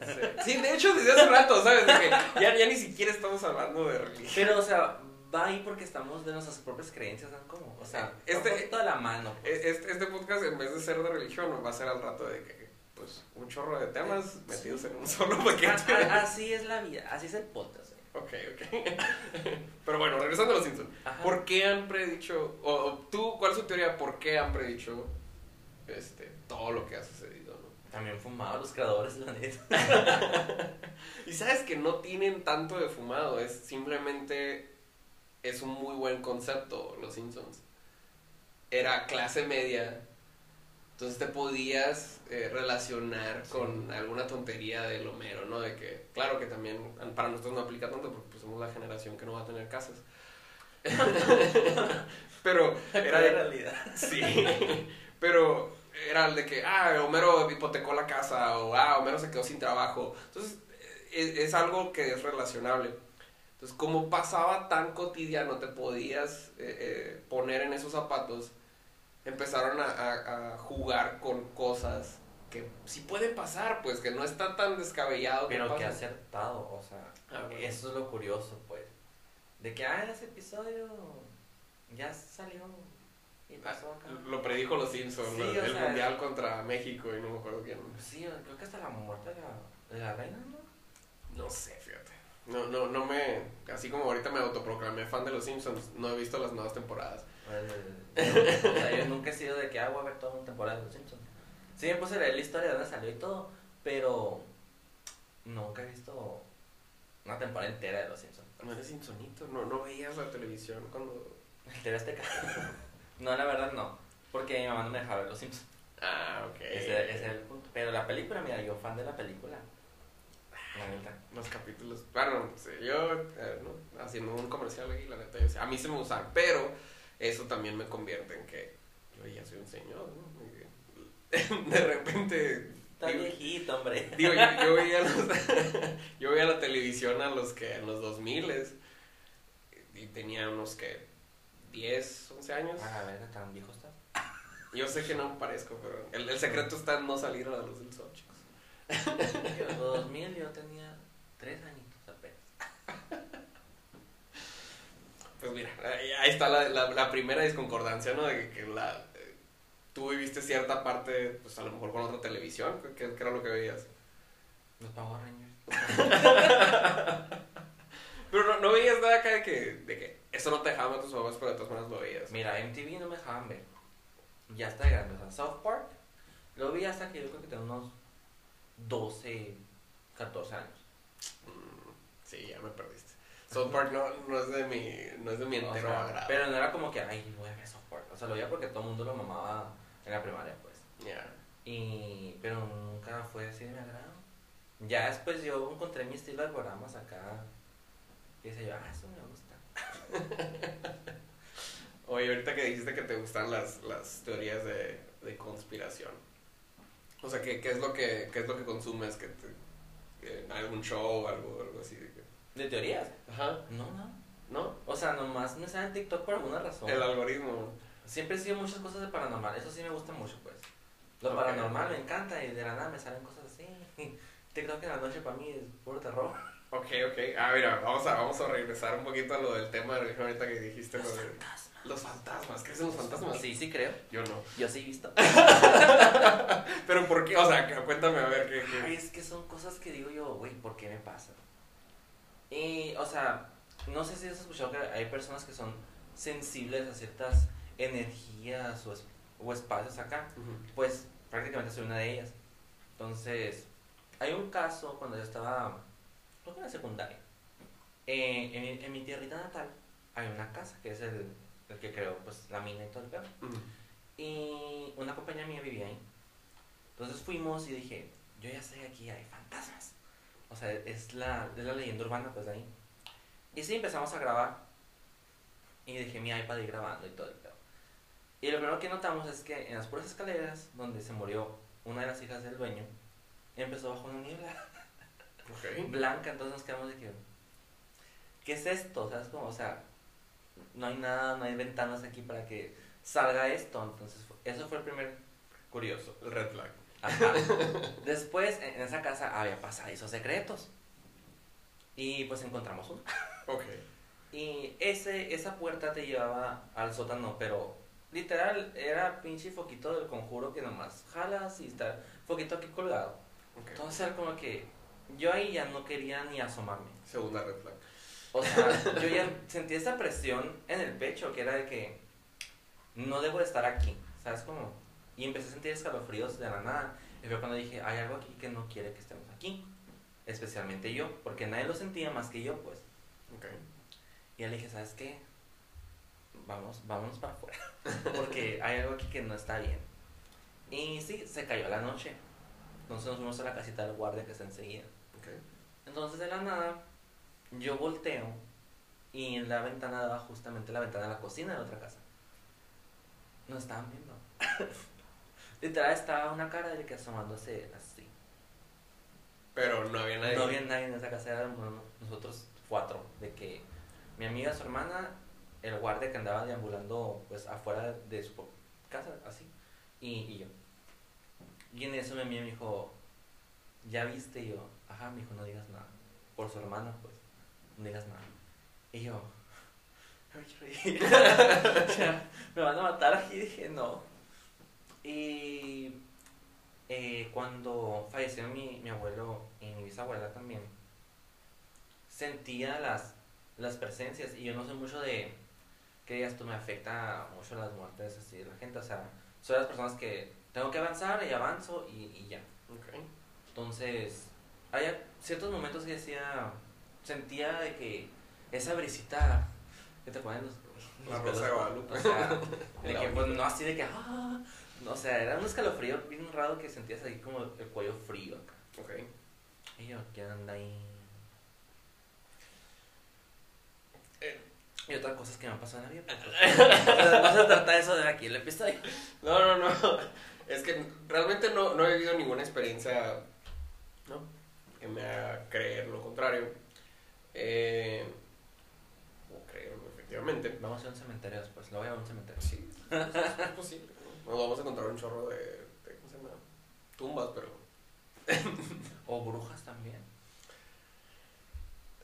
Sí, de hecho, desde hace rato, ¿sabes? De que ya, ya ni siquiera estamos hablando de religión. Pero, o sea, va ahí porque estamos de nuestras propias creencias, ¿no? ¿Cómo? O sea, Este- este, de la mano. pues. Este, este podcast, en vez de ser de religión, va a ser al rato de que, pues, un chorro de temas metidos en un solo paquete. así es la vida, así es el podcast. eh. Ok, ok. (laughs) Pero bueno, regresando a los Simpsons. Ajá. ¿Por qué han predicho, o, o tú, cuál es tu teoría, por qué han predicho este, todo lo que ha sucedido, no? También fumaban los creadores, la neta. (laughs) y sabes que no tienen tanto de fumado, es simplemente es un muy buen concepto, Los Simpsons. Era clase media, entonces te podías eh, relacionar con alguna tontería del Homero, ¿no? De que, claro que también para nosotros no aplica tanto porque pues, somos la generación que no va a tener casas. (laughs) (laughs) pero era de realidad. Sí, (laughs) pero era el de que, ah, Homero hipotecó la casa o, ah, Homero se quedó sin trabajo. Entonces, es, es algo que es relacionable. Entonces, como pasaba tan cotidiano, te podías eh, eh, poner en esos zapatos, empezaron a, a, a, jugar con cosas que sí pueden pasar, pues, que no está tan descabellado. Pero que, que acertado, o sea, Ah, bueno. eso es lo curioso, pues. De que, ah, ese episodio ya salió y pasó acá. Lo predijo los Simpsons, Sí, el sea, mundial contra México y no me acuerdo quién. Sí, creo que hasta la muerte de la, de la reina, ¿no? No sé, fíjate. No, no, no me. Así como ahorita me autoproclamé fan de los Simpsons, no he visto las nuevas temporadas. No, o sea, yo nunca he sido de que ah, voy a ver toda una temporada de Los Simpsons. Sí me puse a leer la historia de dónde salió y todo, pero nunca he visto una temporada entera de Los Simpsons. No eres Simpsonito, no, no veías la televisión cuando. ¿El no, la verdad no, porque mi mamá no me dejaba ver Los Simpsons. Ah, ok. Ese, ese es el punto. Pero la película, mira, yo fan de la película. La neta. Los capítulos. Bueno, yo, eh, ¿no? haciendo un comercial aquí, la neta, yo sé, a mí se me usan, pero eso también me convierte en que yo ya soy un señor, ¿no? (laughs) De repente. Está digo- viejito, hombre. Digo, yo, yo veía (laughs) los- (laughs) yo veía la televisión a los que en los 2000 y tenía unos que 10, 11 años. Ah, a ver, tan viejo está. Yo sé que no parezco, pero el, el secreto está en no salir a la luz del sol, chicos. En los 2000 yo tenía 3 añitos apenas. Pues mira, ahí está la, la, la primera disconcordancia, ¿no? De que, que la, eh, tú viviste cierta parte, pues a lo mejor con otra televisión, que, que era lo que veías. Los Power Rangers. (laughs) Pero no, no veías nada acá de que, de que eso no te dejaban tus papás, pero de todas maneras lo veías. Mira, MTV no me dejaban ver. Ya está de grande. O sea, South Park lo vi hasta que yo creo que tenía unos 12, 14 años. Mm, sí, ya me perdiste. South Park no, no es de mi, no es de mi O entero sea, agrado. pero no era como que, ay, voy a ver South Park. O sea, lo veía porque todo el mundo lo mamaba en la primaria, pues. Ya. Y, pero nunca fue así de mi agrado. Ya después yo encontré mi estilo de programas acá. Y decía yo, ah, eso me gusta. (laughs) Oye, ahorita que dijiste que te gustan las, las teorías de, de conspiración. O sea, ¿qué, qué es lo que, qué es lo que consumes? que te, en ¿Algún show o algo, algo así? de que- ¿De teorías? Ajá, No, no. ¿no? O sea, nomás me sale en TikTok por alguna razón. El algoritmo. Siempre he sido muchas cosas de paranormal, eso sí me gusta mucho, pues. Lo paranormal me encanta y de la nada me salen cosas así. (laughs) TikTok en la noche para mí es puro terror. Ok, ok. Ah, mira, vamos a, vamos a regresar un poquito a lo del tema de religión ahorita que dijiste. Los lo de- fantasmas. Los fantasmas, ¿crees en los fantasmas? Sí, sí creo. Yo no. Yo sí he visto. (laughs) Pero ¿por qué? O sea, cuéntame a ver qué. qué- Ay, es que son cosas que digo yo, güey, ¿por qué me pasa? Y, o sea, no sé si has escuchado que hay personas que son sensibles a ciertas energías o, es- o espacios acá. Ujú. Pues prácticamente soy una de ellas. Entonces, hay un caso cuando yo estaba, creo que en la secundaria. Eh, en, mi- en mi tierrita natal hay una casa que es el, el que creó pues, la mina y todo el. Ujú. Y una compañía mía vivía ahí. Entonces fuimos y dije, yo ya sé aquí hay fantasmas. O sea, es la, es la leyenda urbana pues de ahí. Y sí, empezamos a grabar. Y dejé mi iPad ir grabando y todo el pedo. Y lo primero que notamos es que en las puras escaleras donde se murió una de las hijas del dueño, empezó bajo una niebla Ok. blanca. Entonces nos quedamos de que, ¿qué es esto? ¿Sabes cómo? O sea, no hay nada, no hay ventanas aquí para que salga esto. Entonces, eso fue el primer curioso. El red flag. Ajá. (laughs) Después, en esa casa había pasadizos secretos. Y pues encontramos uno. Ok. (laughs) Y ese, esa puerta te llevaba al sótano, pero literal era pinche foquito del conjuro que nomás jalas y está foquito aquí colgado. Ok. Entonces era como que yo ahí ya no quería ni asomarme. Segunda red flag. O sea, yo ya sentí esa presión en el pecho que era de que no debo de estar aquí, ¿sabes cómo? Y empecé a sentir escalofríos de la nada. Y fue cuando dije, hay algo aquí que no quiere que estemos aquí. Especialmente yo, porque nadie lo sentía más que yo, pues. Ok. Y le dije, ¿sabes qué? Vamos, vámonos para afuera. Porque hay algo aquí que no está bien. Y sí, se cayó la noche. Entonces nos fuimos a la casita del guardia que está enseguida. Entonces de la nada, yo volteo y en la ventana daba justamente la ventana de la cocina de otra casa. Nos estaban viendo. (laughs) Literal estaba una cara de que asomándose así. Pero no había nadie. No había nadie en esa casa, éramos nosotros cuatro. De que mi amiga, su hermana, el guardia que andaba deambulando pues afuera de su casa, así, y, y yo. Y en eso mi amiga me dijo, ¿ya viste? Y yo, ajá, me dijo, no digas nada. Por su hermana, pues, no digas nada. Y yo, (laughs) (laughs) me van a matar aquí, dije, no. Y eh, cuando falleció mi, mi abuelo y mi bisabuela también, sentía las, las presencias y yo no sé mucho de que digas tú me afecta mucho las muertes así de la gente, o sea, soy de las personas que tengo que avanzar y avanzo y, y ya. Ok. Entonces, hay ciertos momentos que decía, sentía de que esa brisita que te ponen los, los pelos. O sea, (laughs) de que pues no así de que, ah, no, o sea, era un escalofrío bien raro que sentías ahí como el cuello frío acá. Ok. Y yo, ¿quién anda ahí? Eh. Y otras cosas que me han pasado en la (laughs) vida. pues, no se trata de eso de aquí el episodio. No, no, no. Es que realmente no, no he vivido ninguna experiencia ¿no? que me haga creer lo contrario. Eh, o creerlo, efectivamente. Vamos a un cementerio después, lo voy a un cementerio. Sí, es posible. ¿no? Nos vamos a encontrar un chorro de, de ¿cómo se llama? Tumbas, pero (laughs) O brujas también.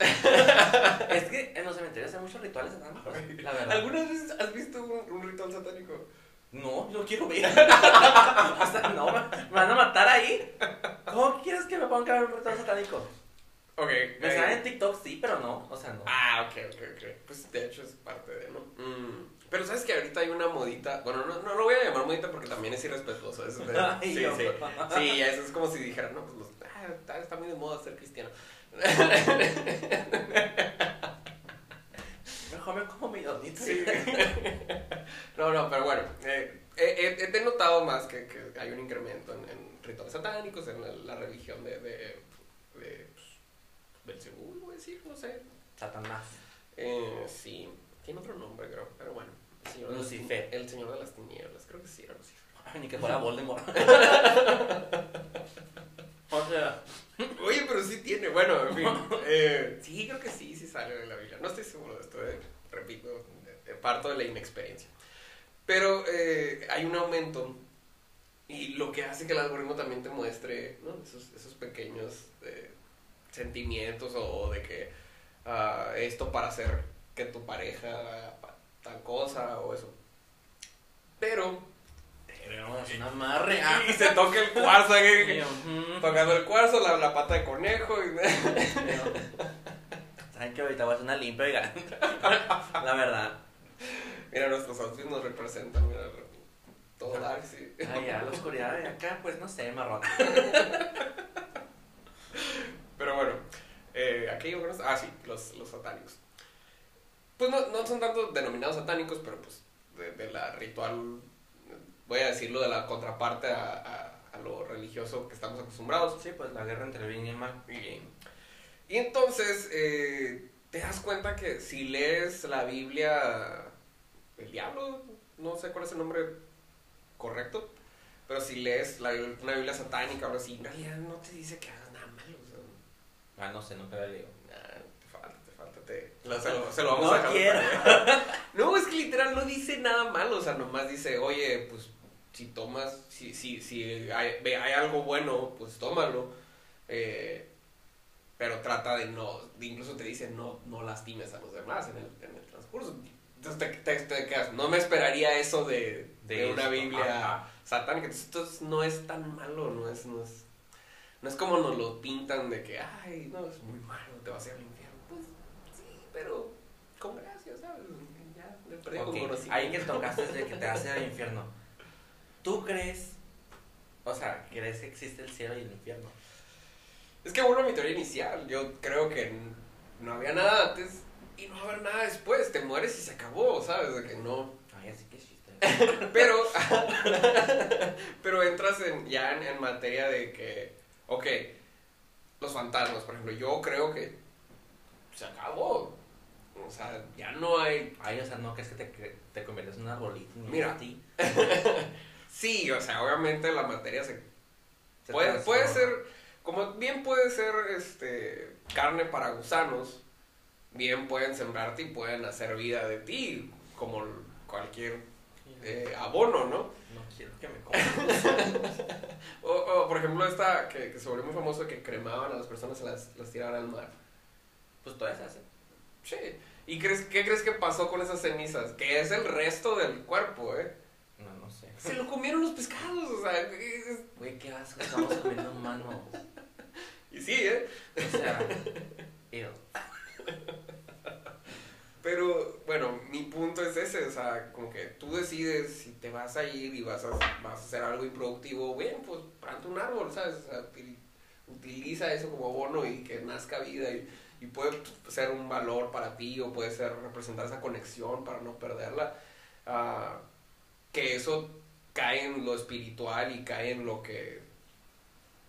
(laughs) es que en los cementerios hay muchos rituales satánicos, la verdad. ¿Algunas veces has visto un, un ritual satánico? No, yo quiero ver. (laughs) o sea, no, me, van a matar ahí. ¿Cómo quieres que me ponga a ver un ritual satánico? Ok. Me eh, salen en TikTok, sí, pero no. O sea, no. Ah, ok, ok, ok. Pues de hecho es parte de, ¿no? Mm, Pero sabes que ahorita hay una modita. Bueno, no, no lo voy a llamar modita porque también es irrespetuoso. Eso de- (laughs) Ay, sí, yo. sí. Sí, eso es como si dijeran, no, pues los, ah, está, está muy de moda ser cristiano. (laughs) Mejor me como mi donito. Sí. (laughs) No, no, pero bueno. eh, he, he- he notado más que, que hay un incremento en, en rituales satánicos, en la, la religión de. de, de pues, voy a decir, no sé. Satanás. Eh, sí, tiene otro nombre, creo, pero bueno. El señor Lucifer. el señor de las tinieblas, creo que sí era Lucifer. Ay, ni que fuera (laughs) Voldemort. (laughs) o sea, (laughs) Oye, pero sí tiene, bueno, en fin. (laughs) eh, sí, creo que sí, sí sale de la Biblia. No estoy seguro de esto, eh, repito, parto de la inexperiencia. Pero eh, hay un aumento y lo que hace que el algoritmo también te muestre ¿no? esos, esos pequeños eh, sentimientos o, de que ah, esto para hacer que tu pareja tal cosa o eso. Pero tenemos un amarre. Ah, y se toca el cuarzo, y yo, mm, tocando el cuarzo, la, la pata de conejo. Y, Saben que ahorita voy a hacer una limpia, oigan. La verdad. Mira, nuestros outfits nos representan, mira, todo dark, sí. Ay, ya, la oscuridad de acá, pues no sé, marrón. Pero bueno, eh, aquí esto? Ah, sí, los, los satánicos. Pues no, no son tanto denominados satánicos, pero pues de, de la ritual, voy a decirlo, de la contraparte a, a, a lo religioso que estamos acostumbrados. Sí, pues la guerra entre bien y mal. Y, y entonces eh, te das cuenta que si lees la Biblia, el diablo, no sé cuál es el nombre correcto, pero si lees la, una Biblia satánica o así, en realidad no te dice que hagas nada malo. O sea, Ah, no sé, nunca la leo. nah, te falta, te falta. Te, se, lo, se lo vamos No a quiero. (laughs) No, es que literal no dice nada malo, o sea, nomás dice, oye, pues si tomas, si, si, si hay, hay algo bueno, pues tómalo. Eh, pero trata de no, incluso te dice no, no lastimes a los demás en el, en el transcurso. Entonces te, te- te quedas, no me esperaría eso de, de, De una esto, Biblia ajá. satánica. Entonces, no es tan malo, no es, no es, no es como nos lo pintan de que, ay, no, es muy malo, te vas a ir al infierno. Pues sí, pero con gracia, ¿sabes? Ya, le perdí Ok, con conocimiento. ahí que tocaste de que te hace al (laughs) infierno. ¿Tú crees? O sea, ¿crees que existe el cielo y el infierno? Es que bueno, mi teoría inicial, yo creo que no había nada antes y no va a haber nada después. Te mueres y se acabó, ¿sabes? De que no. Ay, así que existe. (laughs) (laughs) Pero, (laughs) pero entras en, ya en, en materia de que, ok, los fantasmas, por ejemplo, yo creo que se acabó. O sea, ya no hay. Ay, o sea, ¿no crees que te, te conviertes en un arbolito? Mira. a ti? Sí, o sea, obviamente la materia se Se puede, puede ser, como bien puede ser este carne para gusanos, bien pueden sembrarte y pueden hacer vida de ti, como cualquier eh, abono, ¿no? No quiero que me (laughs) comas. O, o, por ejemplo, esta que, que se volvió muy famoso que cremaban a las personas y las, las tiraban al mar. pues todavía se hace. Sí. ¿Y crees, qué crees que pasó con esas cenizas? Que es el resto del cuerpo, ¿eh? Se lo comieron los pescados, o sea, es- Güey, qué asco, estamos comiendo humanos. y sí, ¿eh? O sea, ew. Pero bueno, mi punto es ese, o sea, como que tú decides si te vas a ir y vas a, vas a hacer algo improductivo, bien, pues planta un árbol, ¿sabes? O sea, util- utiliza eso como abono y que nazca vida y, y puede ser un valor para ti o puede ser representar esa conexión para no perderla. Ah, que eso cae en lo espiritual y cae en lo que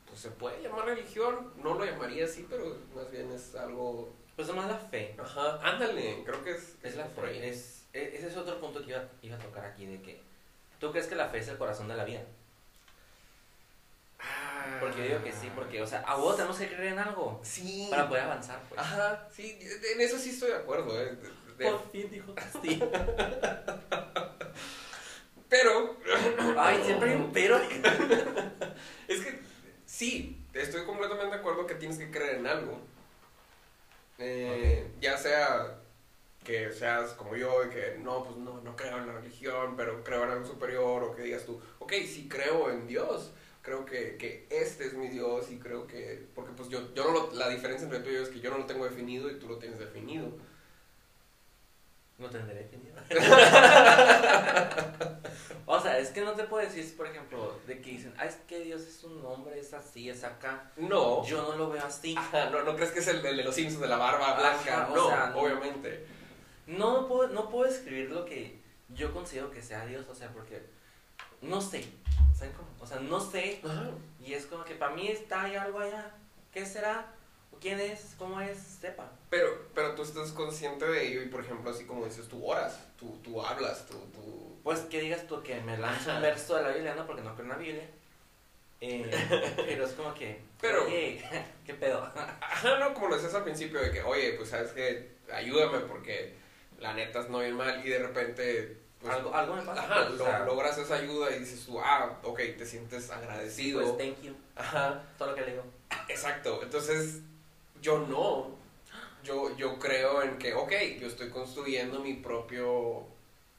pues se puede llamar religión, no lo llamaría así, pero más bien es algo Pues nomás la fe. Ajá, ándale, creo que es, Es la por fe. ahí. Es, e- ese es otro punto que iba, iba a tocar aquí, de que... ¿Tú crees que la fe es el corazón de la vida? Porque yo digo que sí, porque, o sea, a vos tenemos que creer en algo Sí. para poder avanzar, pues. Ajá, sí, en eso sí estoy de acuerdo, ¿eh? De- de- Por fin dijo sí. (laughs) Pero, (coughs) Ay, siempre hay un pero. (laughs) es que sí, estoy completamente de acuerdo que tienes que creer en algo. Eh, Ya sea que seas como yo y que no, pues no, no creo en la religión, pero creo en algo superior, o que digas tú, ok, sí creo en Dios, creo que, que este es mi Dios y creo que, porque pues yo, yo no lo, la diferencia entre tú y yo es que yo no lo tengo definido y tú lo tienes definido. No tendré definido. (laughs) o sea, es que no te puedo decir, por ejemplo, de que dicen, ah, es que Dios es un hombre, es así, es acá. No. Yo no lo veo así. Ajá, no, no crees que es el, el de los Simpsons de la barba blanca, Ajá, no, sea, no. obviamente. No puedo, no puedo escribir lo que yo considero que sea Dios, o sea, porque no sé. ¿Saben cómo? O sea, no sé. Ajá. Y es como que para mí está hay algo allá. ¿Qué será? ¿O ¿Quién es? ¿Cómo es? Sepa. Pero, pero tú estás consciente de ello y, por ejemplo, así como dices, tú oras, tú, tú hablas, tú, tú... Pues que digas tú que me lanzo un verso de la Biblia, no, porque no creo en la Biblia. Eh, (laughs) pero es como que, Pero- oye, (laughs) ¿qué pedo? Ajá, no, como lo decías al principio, de que, oye, pues, ¿sabes que Ayúdame porque la neta es no bien mal y de repente... Pues, algo, algo me pasa. Ajá, pues, lo- o sea, logras esa ayuda y dices tú, ah, ok, te sientes sí, agradecido. pues thank you. Ajá, Todo lo que le digo. Exacto, entonces yo no, yo, yo creo en que, ok, yo estoy construyendo mi propio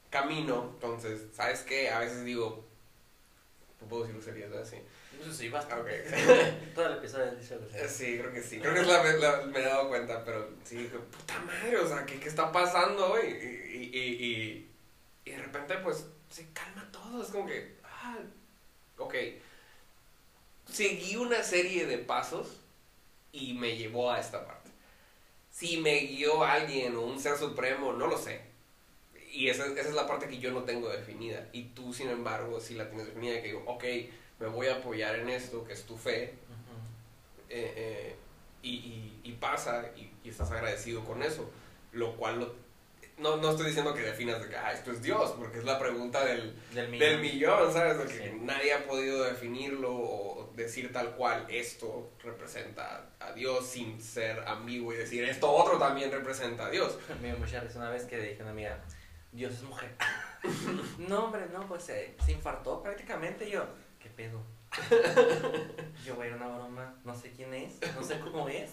camino, entonces, ¿sabes qué? A veces digo, no puedo decir groserías, ¿verdad? Sí. Pues sí, bastante. Ok. Todo el episodio dice Sí, creo que sí, creo que es la, la- me he dado cuenta, pero sí, digo, puta madre, o sea, ¿qué, qué está pasando hoy? Y, y, y, y- y de repente, pues, se calma todo, es como que, ah, ok, seguí una serie de pasos y me llevó a esta parte. Si me guió alguien o un ser supremo, no lo sé. Y esa, esa es la parte que yo no tengo definida. Y tú, sin embargo, sí la tienes definida, que digo, ok, me voy a apoyar en esto, que es tu fe, Ujú. eh, eh, y, y- y pasa y, y estás agradecido con eso, lo cual lo- no, no estoy diciendo que definas de que ah, esto es Dios, porque es la pregunta del, Del millón. del millón, ¿sabes? De que Sí. nadie ha podido definirlo o decir tal cual esto representa a Dios sin ser ambiguo y decir esto otro también representa a Dios. (laughs) Me dio mucha risa una vez que dije a una amiga, Dios es mujer. (laughs) no, hombre, no, pues eh, se infartó prácticamente. Yo, ¿qué pedo? (laughs) yo voy a ir a una broma, no sé quién es, no sé cómo es.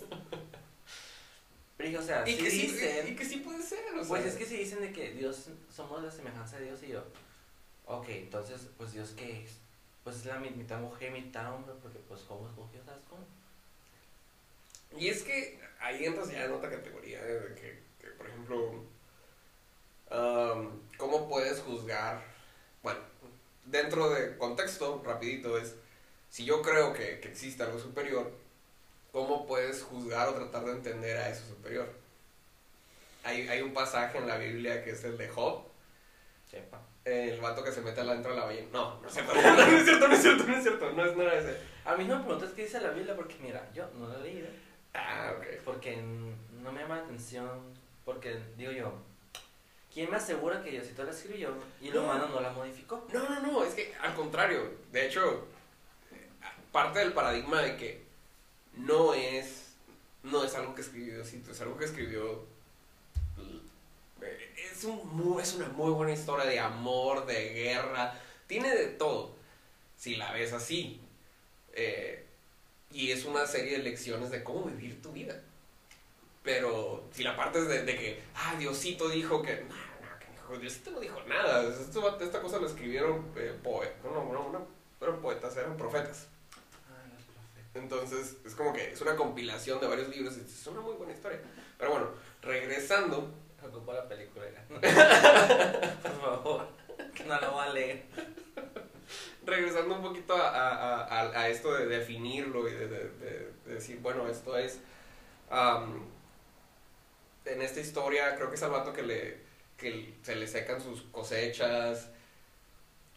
Pero dije, o sea, Y que, sí, y que sí puede ser, o sea. pues es que si dicen de que Dios, somos la semejanza de Dios y yo, ok, entonces, pues Dios qué es? Pues es la mi- mitad mujer, mitad hombre, porque pues cómo escogió, ¿sabes cómo? Y es que ahí entras ya en otra categoría, de que, que, por ejemplo, am, ¿cómo puedes juzgar? Bueno, dentro de contexto, rapidito, es si yo creo que, que existe algo superior, ¿cómo puedes juzgar o tratar de entender a eso superior? Hay, hay un pasaje en la Biblia que es el de Job, Sepa. el vato que se mete adentro de la ballena. No, no es (laughs) cierto, no, no es cierto, no es cierto, no es cierto, no es ese. A mí no me preguntas qué dice la Biblia porque, mira, yo no la he leído. Ah, ok. Porque no me llama la atención. Porque, digo yo, ¿quién me asegura que Diosito la escribió y el No. humano no la modificó? No, no, no, es que al contrario. De hecho, eh, parte del paradigma de que no es, no es algo que escribió Diosito, es algo que escribió. eh, Es, un es una muy buena historia de amor, de guerra, tiene de todo, si la ves así. Eh, y es una serie de lecciones de cómo vivir tu vida. Pero si la parte es de, de que, ah, Diosito dijo que. No, Diosito no dijo nada. Esto- esta cosa lo escribieron eh, poetas. No, no, no, no, eran poetas, eran profetas. Entonces es como que es una compilación de varios libros. y Es una muy buena historia. Pero bueno, regresando. Ocupo la película. (laughs) Por favor, que no la voy a leer. regresando un poquito a, a- a- a esto de definirlo y de, de- de- de decir, bueno, esto es... en esta historia creo que es al vato que, le, que se le secan sus cosechas.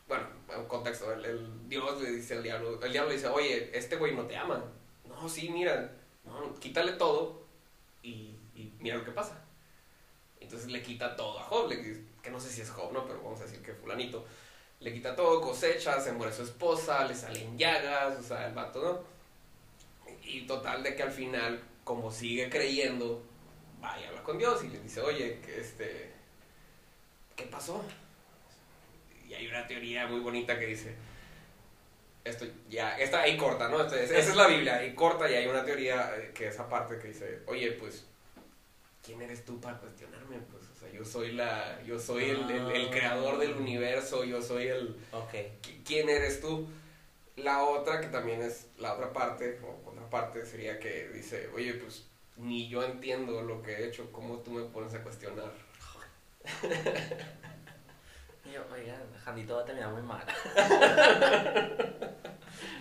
Bueno, en contexto, el, Dios le dice al diablo, el diablo dice, oye, este güey no te ama. No, sí, mira, no, quítale todo y, y mira lo que pasa. Entonces le quita todo a Job, le- que no sé si es Job, ¿no? Pero vamos a decir que fulanito le quita todo, cosecha, se muere su esposa, le salen llagas, o sea, el vato, ¿no? Y total de que al final, como sigue creyendo, va y habla con Dios y le dice, oye, que este, ¿qué pasó? Y hay una teoría muy bonita que dice, esto ya, está ahí corta, ¿no? Entonces, esa es la Biblia, ahí corta y hay una teoría eh, que esa parte que dice, oye, pues, ¿quién eres tú para cuestionarme? Pues, o sea, yo soy la, yo soy el, el- el creador del universo, yo soy el, Ok. ¿qui- ¿quién eres tú? La otra que también es la otra parte, o otra parte sería que dice, oye, pues, ni yo entiendo lo que he hecho, ¿cómo tú me pones a cuestionar? (laughs) Y yo, oigan, Jandito va a terminar muy mal. (laughs)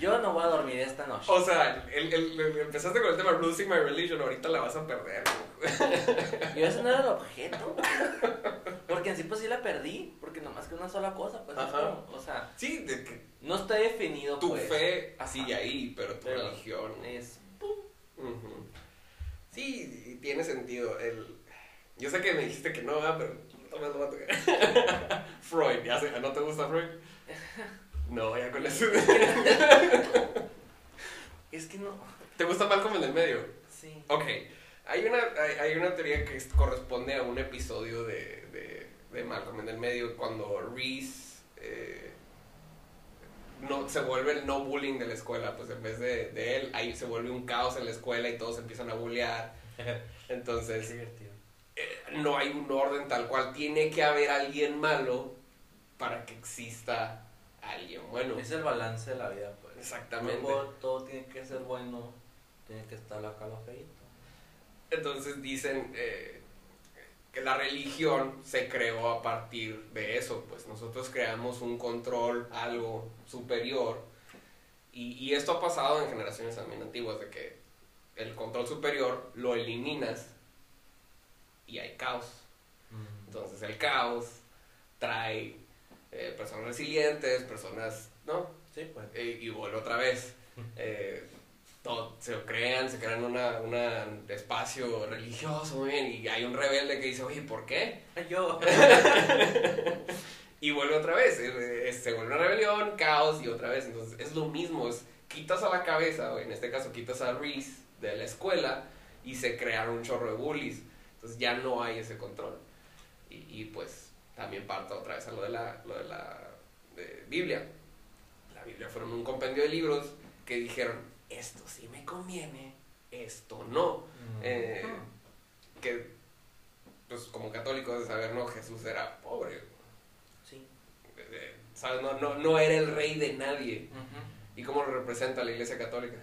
Yo no voy a dormir esta noche. O sea, el, el- el- empezaste con el tema Losing My Religion, ahorita la vas a perder. (laughs) Yo ese no era el objeto. Porque en sí pues sí la perdí. Porque nomás que una sola cosa, pues es Ajá. como, o sea, Sí, de que no está definido tu pues. fe Ajá. sigue ahí, pero tu Pero religión... Es Ujú. Sí, y tiene sentido. El... Yo sé que me dijiste que no, ¿verdad? pero (laughs) Freud, ya sé, ¿no te gusta Freud? (laughs) No, ya con eso. (laughs) es que no. ¿Te gusta Malcolm en el medio? Sí. Ok, hay una, hay, hay una teoría que es- corresponde a un episodio de, de, de Malcolm en el medio cuando Reese eh, no, se vuelve el no bullying de la escuela, pues en vez de, de él, ahí se vuelve un caos en la escuela y todos empiezan a bullear. Entonces, Es divertido. Eh, no hay un orden tal cual, tiene que haber alguien malo para que exista alguien bueno. Es el balance de la vida, pues. Exactamente. Luego todo tiene que ser bueno. Tiene que estar acá lo feito. Entonces dicen eh, que la religión se creó a partir de eso, pues nosotros creamos un control, algo superior, y, y esto ha pasado en generaciones también antiguas, de que el control superior lo eliminas y hay caos. Entonces el caos trae eh, personas resilientes, personas, ¿no? Sí, pues. Eh, y vuelve otra vez. (laughs) Eh, todo, se crean, se crean una, una espacio religioso, muy bien, y hay un rebelde que dice, oye, ¿por qué? Yo. (laughs) Y vuelve otra vez, se vuelve una rebelión, caos y otra vez. Entonces es lo mismo, es quitas a la cabeza, o en este caso quitas a Reese de la escuela y se crearon un chorro de bullies. Entonces ya no hay ese control. Y, y, pues también parto otra vez a lo de la, lo de la de Biblia. La Biblia fueron un compendio de libros que dijeron, esto sí me conviene, esto no. Eh, que, pues como católicos de saber, no, Jesús era pobre, Sí. eh, ¿sabes? No, no, no era el rey de nadie. ¿Y cómo lo representa la iglesia católica?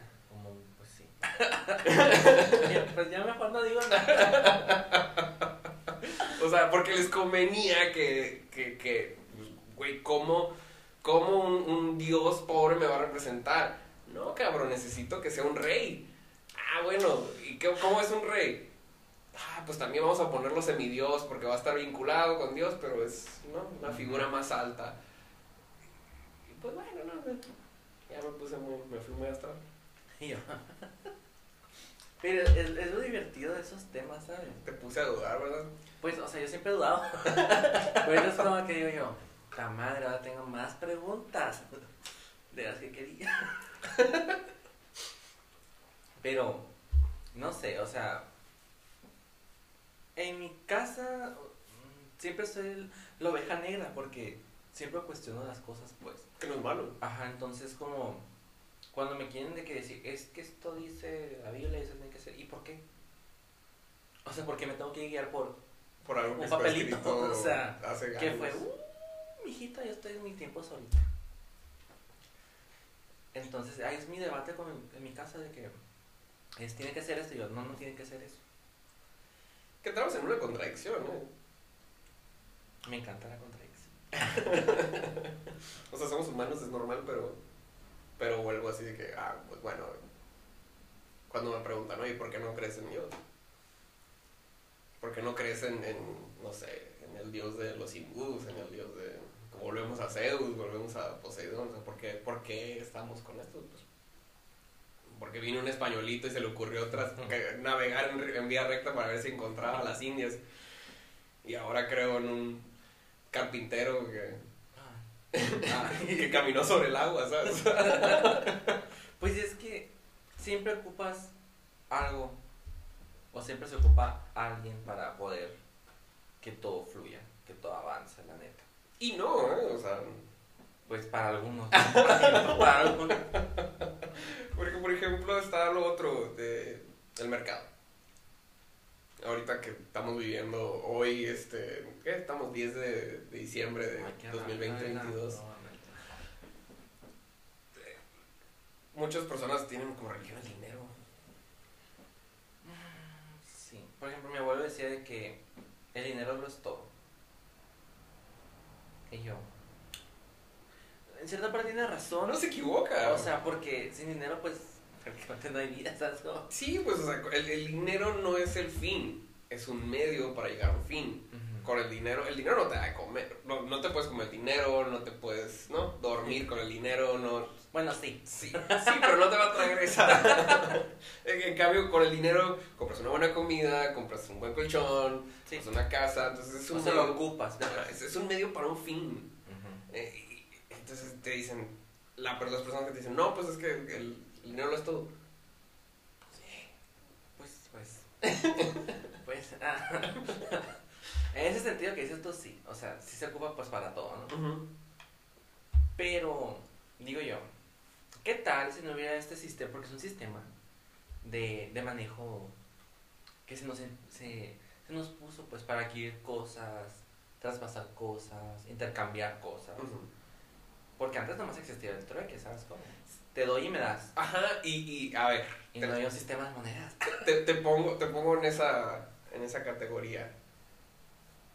Pues. Ya, mejor no digo nada. O sea, porque les convenía que, que, que güey, ¿cómo, cómo un, un dios pobre me va a representar? No, cabrón, necesito que sea un rey. Ah, bueno, ¿y qué, cómo es un rey? Ah, pues también vamos a ponerlo semidios porque va a estar vinculado con Dios, pero es ¿no? una figura más alta. Y pues bueno, no, no, ya me puse muy, me fui muy hasta. (laughs) Pero es, es lo divertido de esos temas, ¿sabes? Te puse a dudar, ¿verdad? Pues, o sea, yo siempre he dudado. (laughs) Pero es como que digo yo, la madre, ahora tengo más preguntas de las que quería. (laughs) Pero, no sé, o sea, en mi casa mm, siempre soy el- la oveja negra porque siempre cuestiono las cosas, pues. Que no es malo. Ajá, entonces como cuando me quieren de que decir, es que esto dice la Biblia y eso tiene que ser, ¿y por qué? O sea, porque me tengo que guiar por Por algo que Un papelito, (laughs) o sea, hace ¿Qué años. fue? Uh, mijita, yo estoy en mi tiempo solita. Entonces, ahí es mi debate con, en mi casa de que es, tiene que ser esto y yo, no, no tiene que ser eso. Que entramos en una contradicción, ¿no? Me encanta la contradicción. (laughs) O sea, somos humanos, es normal, pero. Pero vuelvo así de que, ah, pues bueno. Cuando me preguntan, oye, ¿por qué no crees en Dios? ¿Por qué no crees en, en, no sé, en el Dios de los hindús, en el Dios de. Volvemos a Zeus, volvemos a Poseidón? O sea, ¿por qué, por qué estamos con esto? Pues, porque vino un españolito y se le ocurrió tras, navegar en, en vía recta para ver si encontraba a las Indias. Y ahora creo en un carpintero que, Ah. (laughs) que caminó sobre el agua, ¿sabes? (laughs) Pues es que siempre ocupas algo o siempre se ocupa alguien para poder que todo fluya, que todo avance, la neta. Y no, ¿eh? O sea, Pues para algunos, (laughs) para algunos. porque por ejemplo está lo otro de el mercado. Ahorita que estamos viviendo hoy, este, ¿qué? Estamos 10 de, de diciembre de Ay, qué 2020-2022. raro, no, no. Muchas personas tienen como religión el dinero. Sí, por ejemplo, mi abuelo decía de que el dinero lo es todo. Y yo, en cierta parte tiene razón. No se equivoca. O sea, porque sin dinero, pues, prácticamente no hay vida, ¿sabes? cómo? sí, pues o sea, el, el dinero no es el fin, es un medio para llegar a un fin. con el dinero, el dinero no te da de comer, no, no te puedes comer dinero, no te puedes, ¿no? Dormir con el dinero, no, Bueno, sí. sí, sí, pero no te va a traer esa. (laughs) en, cambio, con el dinero compras una buena comida, compras un buen colchón, Sí. compras una casa, entonces es O un sea, medio, lo ocupas. Ajá, es, es un medio para un fin. Ujú. Eh, y- entonces te dicen, la, pero las personas que te dicen, no, pues es que el, el dinero lo es todo. Pues, pues. (laughs) pues. ah. (laughs) en ese sentido que dices tú, sí. O sea, sí se ocupa, pues, para todo, ¿no? Pero, digo yo, ¿qué tal si no hubiera este sistema? Porque es un sistema de, de manejo que se nos, se, se nos puso pues para adquirir cosas, traspasar cosas, intercambiar cosas. Porque antes nomás existía el trueque, ¿sabes cómo? Te doy y me das. Ajá, y, y a ver, Y te- no hay un sistema de monedas. te, te pongo, te pongo en esa, en esa categoría.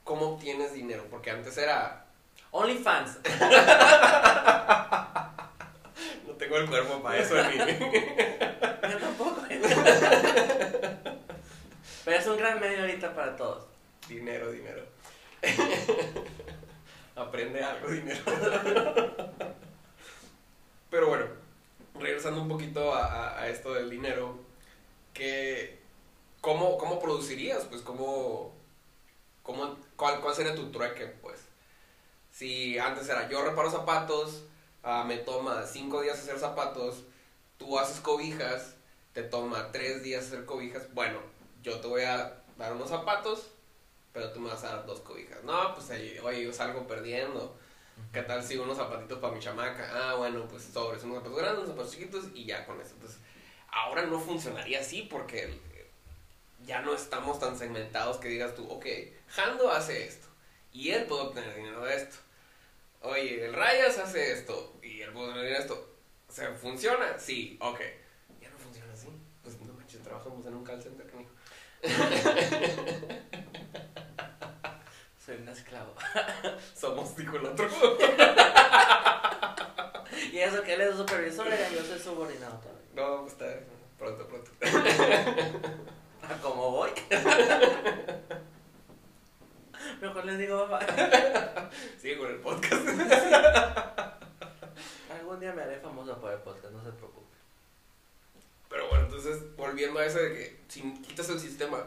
¿Cómo obtienes dinero? Porque antes era, OnlyFans. (laughs) no tengo el cuerpo para eso ni... (laughs) Yo tampoco. Pero es un gran medio ahorita para todos. dinero, dinero. (laughs) Aprende algo, dinero. Pero bueno, regresando un poquito a, a- esto del dinero, que ¿cómo, cómo producirías? Pues cómo, cómo cuál, cuál sería tu trueque, pues. Si antes era yo reparo zapatos, ah, me toma cinco días hacer zapatos, tú haces cobijas, te toma tres días hacer cobijas, bueno, yo te voy a dar unos zapatos, pero tú me vas a dar dos cobijas. No, pues ahí, oye, salgo perdiendo. ¿Qué tal si unos zapatitos para mi chamaca? Ah, bueno, pues sobres, unos zapatos grandes, unos zapatos chiquitos y ya con eso. Entonces, ahora no funcionaría así porque ya no estamos tan segmentados que digas tú, ok, Jando hace esto y él puede obtener dinero de esto. Oye, el Rayas hace esto y él puede obtener esto. O sea, ¿funciona? Sí, ok. Ya no funciona así. Pues no manches, trabajamos en un call center, canijo. (laughs) Soy un esclavo. (laughs) Somos, dijo el otro. (laughs) Y eso que él es supervisor, y yo soy subordinado. todavía. No, pues está pronto, pronto. (laughs) ¿A cómo voy? Mejor les digo, papá. Sigue con el podcast. Algún día me haré famoso por el podcast, no se preocupe. Pero bueno, entonces, volviendo a eso de que si quitas el sistema,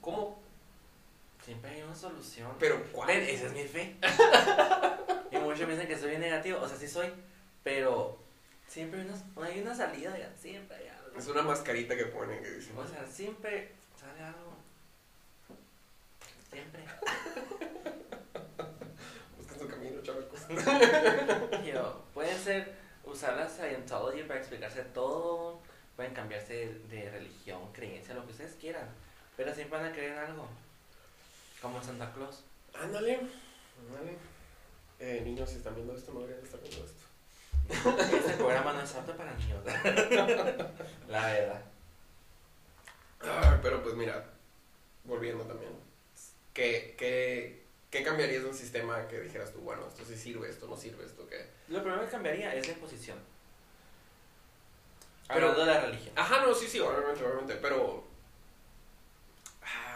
¿cómo? Siempre hay una solución. Pero ¿cuál? Esa es mi fe. (laughs) y muchos piensan que soy bien negativo, o sea, sí soy, pero siempre hay una, hay una salida, ya, siempre hay algo. Es una mascarita que ponen que dicen. O sea, siempre sale algo. Siempre. (laughs) Busquen su camino, chavos. (laughs) Yo, pueden ser, usar la Scientology para explicarse todo, pueden cambiarse de, de religión, creencia, lo que ustedes quieran, pero siempre van a creer en algo. Como Santa Claus. Ándale. Ándale. Eh, niños, si están viendo esto, no deberían estar viendo esto. (laughs) Este programa no es apto para niños. (laughs) La verdad. Ay, pero pues mira, volviendo también. ¿Qué, qué, qué cambiarías de un sistema que dijeras tú, bueno, esto sí sirve, esto no sirve, esto qué? Lo primero que cambiaría es la imposición. Pero- de la religión. Ajá, no, sí, sí, obviamente, obviamente, pero...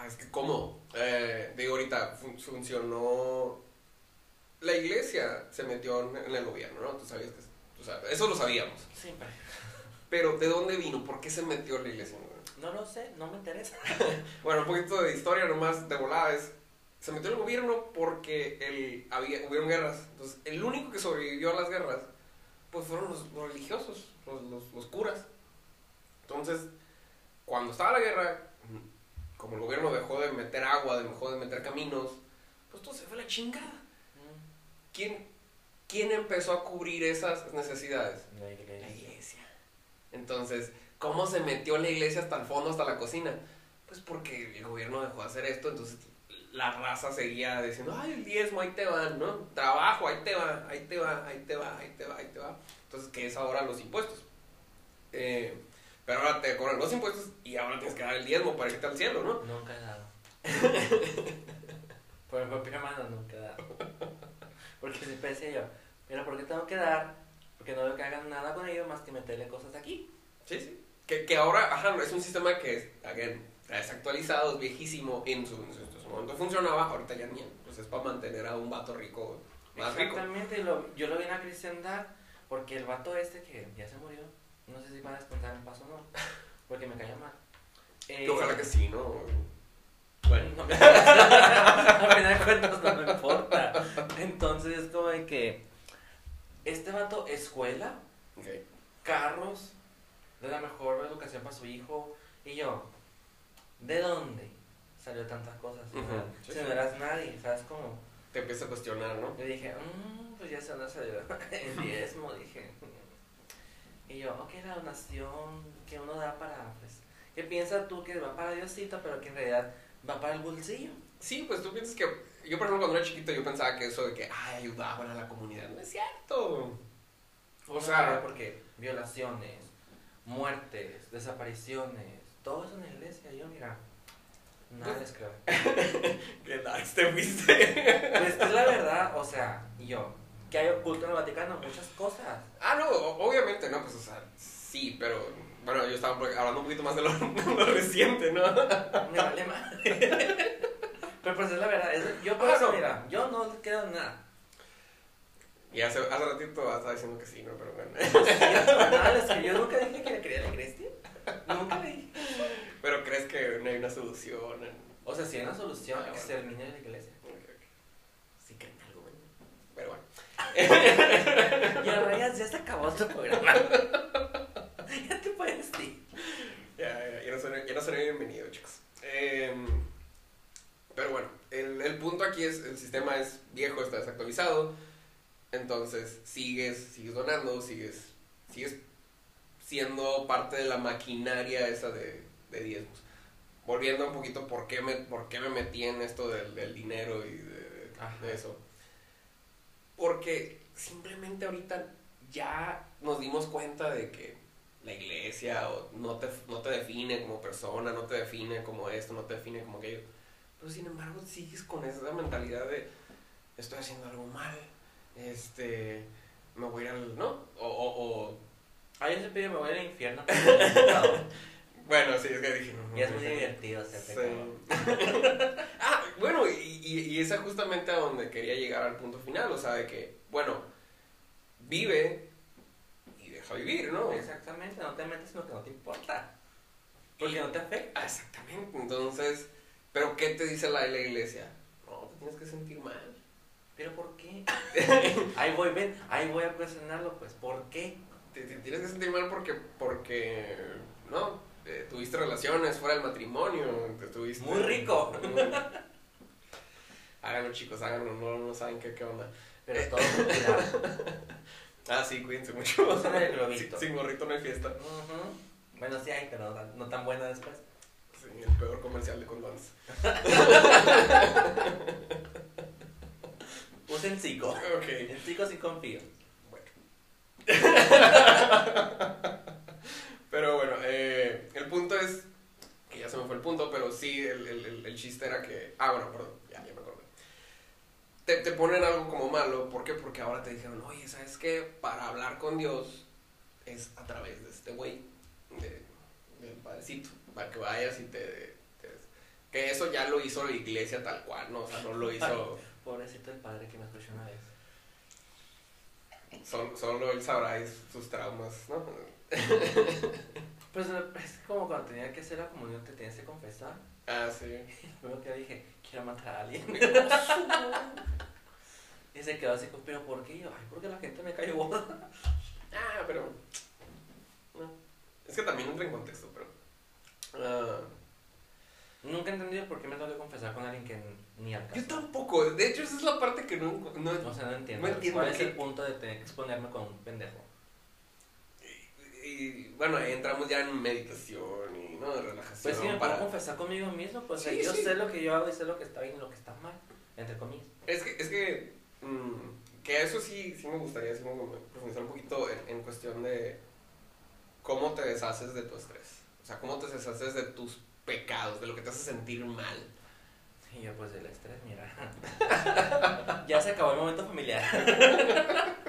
Es que, ¿cómo? Eh, digo, ahorita fun- funcionó... La iglesia se metió en, el gobierno, ¿no? Tú sabías que... tú sabes, eso lo sabíamos. Siempre. Pero, ¿de dónde vino? ¿Por qué se metió la iglesia? No lo sé, no me interesa. (laughs) Bueno, un poquito de historia nomás de volada es... Se metió en el gobierno porque el, había, hubieron guerras. Entonces, el único que sobrevivió a las guerras, pues fueron los, los religiosos, los, los, los curas. Entonces, cuando estaba la guerra, como el gobierno dejó de meter agua, dejó de meter caminos, pues todo se fue a la chingada. ¿Quién, quién empezó a cubrir esas necesidades? La iglesia. La iglesia. Entonces, ¿cómo se metió la iglesia hasta el fondo, hasta la cocina? Pues porque el gobierno dejó de hacer esto, entonces la raza seguía diciendo, ay, el diezmo, ahí te va, ¿no? Trabajo, ahí te va, ahí te va, ahí te va, ahí te va, ahí te va. Entonces, ¿qué es ahora los impuestos? Eh, pero ahora te cobran los impuestos y ahora tienes que dar el diezmo para irte al cielo, ¿no? Nunca he dado. (laughs) Por mi propia mano nunca he dado. Porque siempre decía yo, pero ¿por qué tengo que dar? Porque no veo que hagan nada con ello más que meterle cosas aquí. Sí, sí. Que, que ahora, ajá, es un sistema que es, again, es actualizado, es viejísimo, en su, en su- en su momento funcionaba, ahorita ya ni, pues es para mantener a un vato rico más rico. Exactamente, y lo- yo lo vi en la cristiandad, porque el vato este que ya se murió, no sé si va a descontar el paso o no, (laughs) porque me cayó mal. Eh, ojalá que sí, ¿no? Bueno, No me importa. A final de cuentas no me importa. Entonces es como de que este vato escuela, carros, de la mejor educación para su hijo. Y yo, ¿de dónde salió tantas cosas? Sí, si sí. no eras nadie, ¿sabes cómo? Te empieza a cuestionar, ¿no? Yo dije, "Mm, pues ya se van a salir (laughs) el diezmo, dije. Y yo, ok, la donación que uno da para, pues, ¿qué piensas tú que va para Diosito, pero que en realidad va para el bolsillo? Sí, pues tú piensas que. Yo, por ejemplo, cuando era chiquito, yo pensaba que eso de que, ay, ayudaban a la comunidad. No es cierto. O sea, porque violaciones, muertes, desapariciones, todo eso en la iglesia, yo mira, nada Pues- creo. ¿qué tal? Te fuiste. Pues es la verdad, o sea, yo, que hay oculto en el Vaticano? Muchas cosas. Ah, no, obviamente, no, pues, o sea, sí, pero. Bueno, yo estaba hablando un poquito más de lo, (laughs) de lo reciente, ¿no? Me vale. (laughs) Pero pues es la verdad, es- yo por Ah, eso, no. mira, yo no creo en nada. Y hace, hace ratito estaba diciendo que sí, ¿no? Pero bueno. Es que yo nunca dije que quería la iglesia. Nunca le dije. Pero crees que no hay una solución. en- O sea, si hay una solución, Ah, que bueno. se elimine la iglesia. Ok, ok. Sí creen algo, güey. Pero bueno. Y a rayas ya se acabó tu programa. ya te puedes ir. Ya, ya, ya no seré, ya no seré bienvenido, chicos. Em, pero bueno, el, el punto aquí es, el sistema es viejo, está desactualizado. Entonces, sigues, sigues donando, sigues, sigues siendo parte de la maquinaria esa de, de diezmos. Volviendo un poquito, ¿por qué me, por qué me metí en esto del, del dinero y de eso? Porque simplemente ahorita ya nos dimos cuenta de que la iglesia o no, te, no te define como persona, no te define como esto, no te define como aquello. Pero sin embargo sigues con esa mentalidad de estoy haciendo algo mal, este, me voy a ir al, ¿no? O, o, o Ay, yo siempre me voy al infierno. (laughs) Bueno, sí, es que dije. no, y es muy divertido ser Sí. (laughs) ah, bueno, y, y, y esa justamente a donde quería llegar al punto final, o sea, de que, bueno, vive y deja vivir, ¿no? Exactamente, no te metes en lo que no te importa. Porque no te afecta. Exactamente, entonces, ¿pero qué te dice la, la iglesia? No, te tienes que sentir mal. ¿Pero por qué? (laughs) ahí voy, ven, ahí voy a cuestionarlo, pues, ¿por qué? Te, te tienes que sentir mal porque, porque ¿no? Eh, tuviste relaciones fuera del matrimonio, te tuviste... Muy rico. (laughs) háganlo chicos, háganlo, no, no saben qué, qué onda. Pero todo con cuidado. (laughs) Ah, sí, cuídense mucho. Sin, (laughs) sin gorrito no hay fiesta. Bueno, sí hay, pero no, no tan buena después. Sí, el peor comercial de condones. (laughs) Usen psico. Ok. En psico sí confío. Bueno. pero bueno, eh, el punto es, que ya se me fue el punto, pero sí, el, el, el, el chiste era que, ah, bueno, perdón, ya, ya me acordé. Te, te ponen algo como malo, ¿por qué? Porque ahora te dijeron, oye, ¿sabes qué? Para hablar con Dios es a través de este güey, de, del padrecito, para que vayas y te, te- Que eso ya lo hizo la iglesia tal cual, ¿no? O sea, no lo hizo... (laughs) Pobrecito el padre que me escuchó una vez. Solo, solo él sabrá sus traumas, ¿no? (laughs) Pues es como cuando tenía que hacer la comunión, te tienes que confesar. Ah, sí. (laughs) Primero que dije, quiero matar a alguien. (laughs) Y se quedó así, como, pero ¿por qué? Yo, ay, porque la gente me cae gorda. (laughs) Ah, pero. No. Es que también entra en contexto, pero. ah, Nunca he entendido por qué me tengo que confesar con alguien que ni al caso. yo tampoco. De hecho, esa es la parte que no. no O sea, no entiendo. No entiendo ¿Cuál es el punto de tener que exponerme con un pendejo? Y, bueno, ahí entramos ya en meditación y no relajación. Pues sí, me para- puedo confesar conmigo mismo, pues Sí, yo sí. sé lo que yo hago y sé lo que está bien y lo que está mal, entre comillas. Es que, es que, mm, que eso sí, sí me gustaría sí me- me profundizar un poquito en, en cuestión de cómo te deshaces de tu estrés. O sea, cómo te deshaces de tus pecados, de lo que te hace sentir mal. Y yo, pues el estrés, mira. (laughs) ya se acabó el momento familiar. (laughs)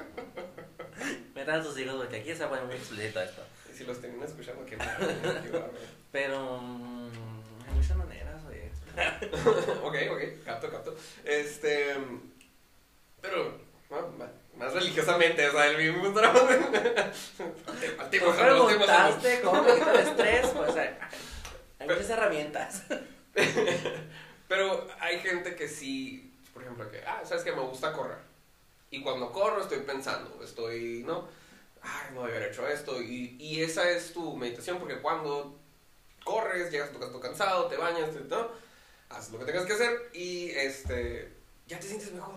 Metan a sus hijos porque aquí se poner muy explícito esto. Y si los terminan escuchando, qué mal, qué bárbaro. Pero mm, hay muchas maneras, oye. (laughs) ok, ok, capto, capto. Este. Pero, más religiosamente, o sea, el mismo al (laughs) al preguntaste cómo quito el estrés, pues hay, hay muchas herramientas. (laughs) Pero hay gente que sí, por ejemplo, que, ah, sabes que me gusta correr. Y cuando corro estoy pensando, estoy, ¿no? Ay, no haber hecho esto. Y, y esa es tu meditación, porque cuando corres, llegas a tu casa cansado, te bañas, ¿no? Haces lo que tengas que hacer y este, ya te sientes mejor.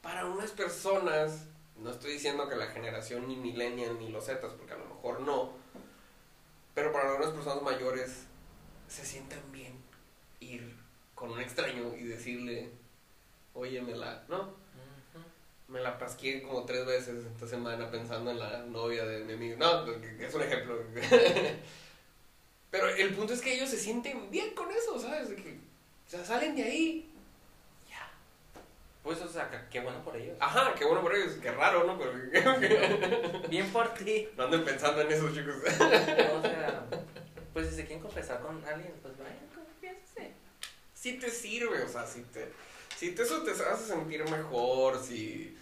Para unas personas, no estoy diciendo que la generación ni millennial ni los zetas, porque a lo mejor no, pero para algunas personas mayores se sienten bien ir con un extraño y decirle, oye, me la, ¿no? Me la pasqué como tres veces esta semana pensando en la novia de mi amigo. No, es un ejemplo. (laughs) Pero el punto es que ellos se sienten bien con eso, ¿sabes? De que, o sea, salen de ahí. Ya. Pues, o sea, qué bueno por ellos. Ajá, qué bueno por ellos. Qué raro, ¿no? Pero (laughs) Bien por ti. no anden pensando en eso, chicos. (laughs) O sea, pues si se quieren confesar con alguien, pues vayan, confiésese. sí te sirve, o sea, si te, si te, eso te hace sentir mejor, si,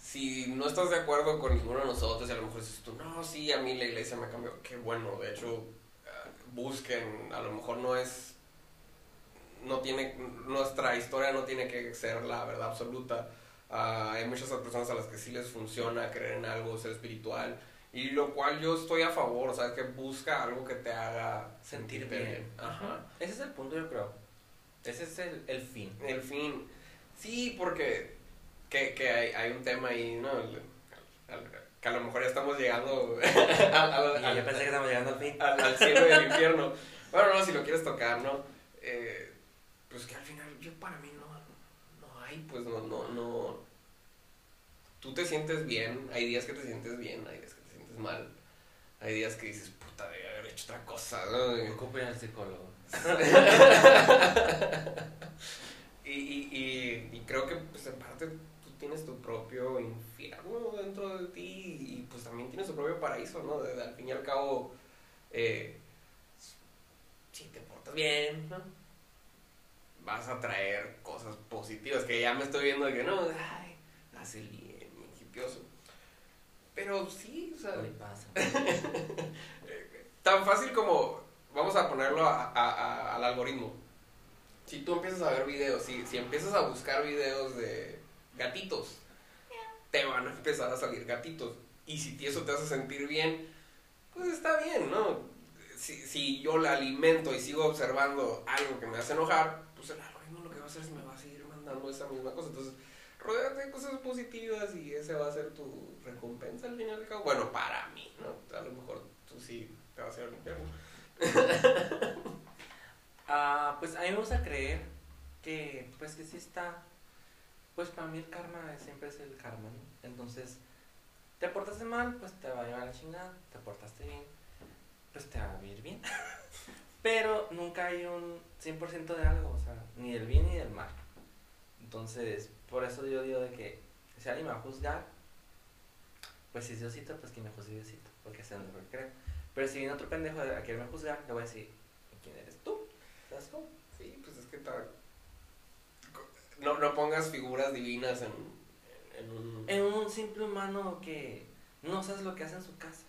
si no estás de acuerdo con ninguno de nosotros y a lo mejor dices tú, no, sí, a mí la iglesia me cambió, qué bueno, de hecho, eh, busquen, a lo mejor no es, no tiene, nuestra historia no tiene que ser la verdad absoluta, Ah, hay muchas personas a las que sí les funciona creer en algo, ser espiritual, y lo cual yo estoy a favor, o sea, que busca algo que te haga Sentir sentirte bien. Ajá. Ese es el punto, yo creo. Ese es el, el fin. El fin. Sí, porque que, que hay, hay un tema ahí, ¿no? Que a lo mejor ya estamos llegando (laughs) al, yo pensé que estamos llegando al fin. al- al cielo y al infierno. Bueno, no, si lo quieres tocar, ¿no? Eh, pues que al final, yo para mí no, no hay, pues no, no, no. Tú te sientes bien, hay días que te sientes bien, hay días que te sientes mal. Hay días que dices, puta, debe haber hecho otra cosa, ¿no? Y- Ocupen al psicólogo. (laughs) y, y, y, y creo que pues en parte tú tienes tu propio infierno dentro de ti y pues también tienes tu propio paraíso, ¿no? De- al fin y al cabo, eh, si te portas bien, ¿no? Vas a traer cosas positivas, que ya me estoy viendo de que no, ay, hace bien, hipioso. Pero sí, o sea, ¿Qué le pasa? (laughs) tan fácil como vamos a ponerlo al algoritmo. Si tú empiezas a ver videos, si, si empiezas a buscar videos de gatitos, te van a empezar a salir gatitos. Y si eso te hace sentir bien, pues está bien, ¿no? Si, si yo la alimento y sigo observando algo que me hace enojar, pues el algoritmo lo que va a hacer es me va a seguir mandando esa misma cosa. Entonces, rodeate de cosas positivas y ese va a ser tu recompensa al fin y al cabo. Bueno, para mí, ¿no? A lo mejor tú sí te vas a ir al infierno. (laughs) Ah, pues a mí me gusta creer que, pues que sí está, pues para mí el karma siempre es el karma, ¿no? Entonces, te portaste mal, pues te va a llevar la chingada, te portaste bien, pues te va a ir bien. (laughs) Pero nunca hay un 100% de algo, o sea, ni del bien ni del mal. Entonces, por eso yo digo de que si alguien me va a juzgar, pues si es Diosito, pues que me juzgue Diosito, porque es lo que creo. Pero si viene otro pendejo a quererme juzgar, le voy a decir, ¿quién eres tú? ¿Sabes cómo? Sí, pues es que ta- no, no pongas figuras divinas en, en un... En un simple humano que no sabes lo que hace en su casa.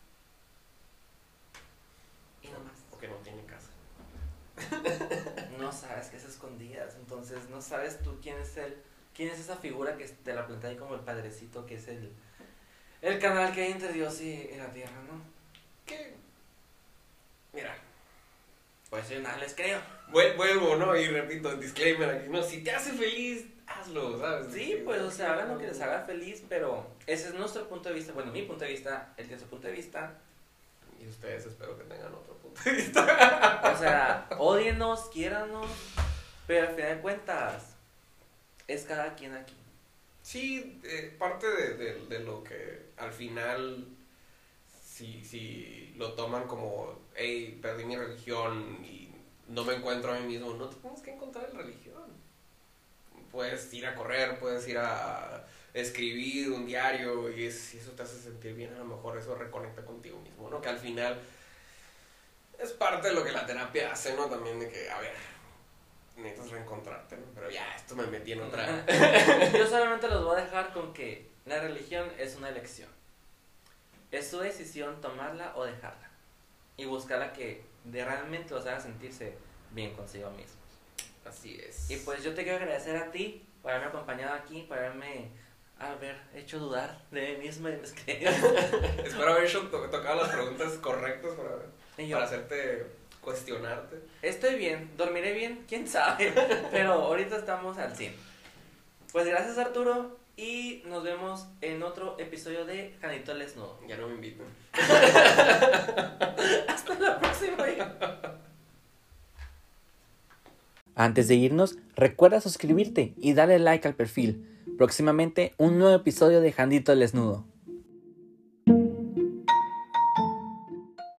Y no más. O que no tiene casa. (laughs) No sabes que es escondidas. Entonces no sabes tú quién es él. ¿Quién es esa figura que te la plantea ahí como el padrecito que es el, el canal que hay entre Dios y, y la tierra, ¿no? ¿Qué? Mira, Pues yo nada les creo. vuel- vuelvo, ¿no? Y repito, disclaimer aquí, no, si te hace feliz, hazlo, ¿sabes? Sí, pues, o sea, hagan lo que les haga feliz, pero ese es nuestro punto de vista. Bueno, mi punto de vista, él tiene su punto de vista. Y ustedes espero que tengan otro punto de vista. O sea, odienos, quiéranos, pero al final de cuentas, es cada quien aquí. Sí, eh, parte de, de- de lo que al final, si, si lo toman como, hey, perdí mi religión y no me encuentro a mí mismo, no te tienes que encontrar en religión. Puedes ir a correr, puedes ir a escribir un diario y si eso te hace sentir bien, a lo mejor eso reconecta contigo mismo, ¿no? Que al final es parte de lo que la terapia hace, ¿no? También de que, a ver, necesitas reencontrarte, ¿no? Pero ya, esto me metí en otra... (laughs) Yo solamente los voy a dejar con que la religión es una elección. Es su decisión tomarla o dejarla. Y buscar la que de realmente los haga sentirse bien consigo mismos. Así es. Y pues yo te quiero agradecer a ti por haberme acompañado aquí, por haberme haber hecho dudar de mí mismo y de mis creencias. (laughs) Espero haber hecho to- tocado las preguntas correctas para, para hacerte cuestionarte. Estoy bien, dormiré bien, quién sabe, (laughs) pero ahorita estamos al 100. Pues gracias Arturo y nos vemos en otro episodio de Janito el Desnudo. Ya no me invitan. (laughs) Hasta la próxima. Antes de irnos, recuerda suscribirte y darle like al perfil. Próximamente un nuevo episodio de Jandito el Desnudo.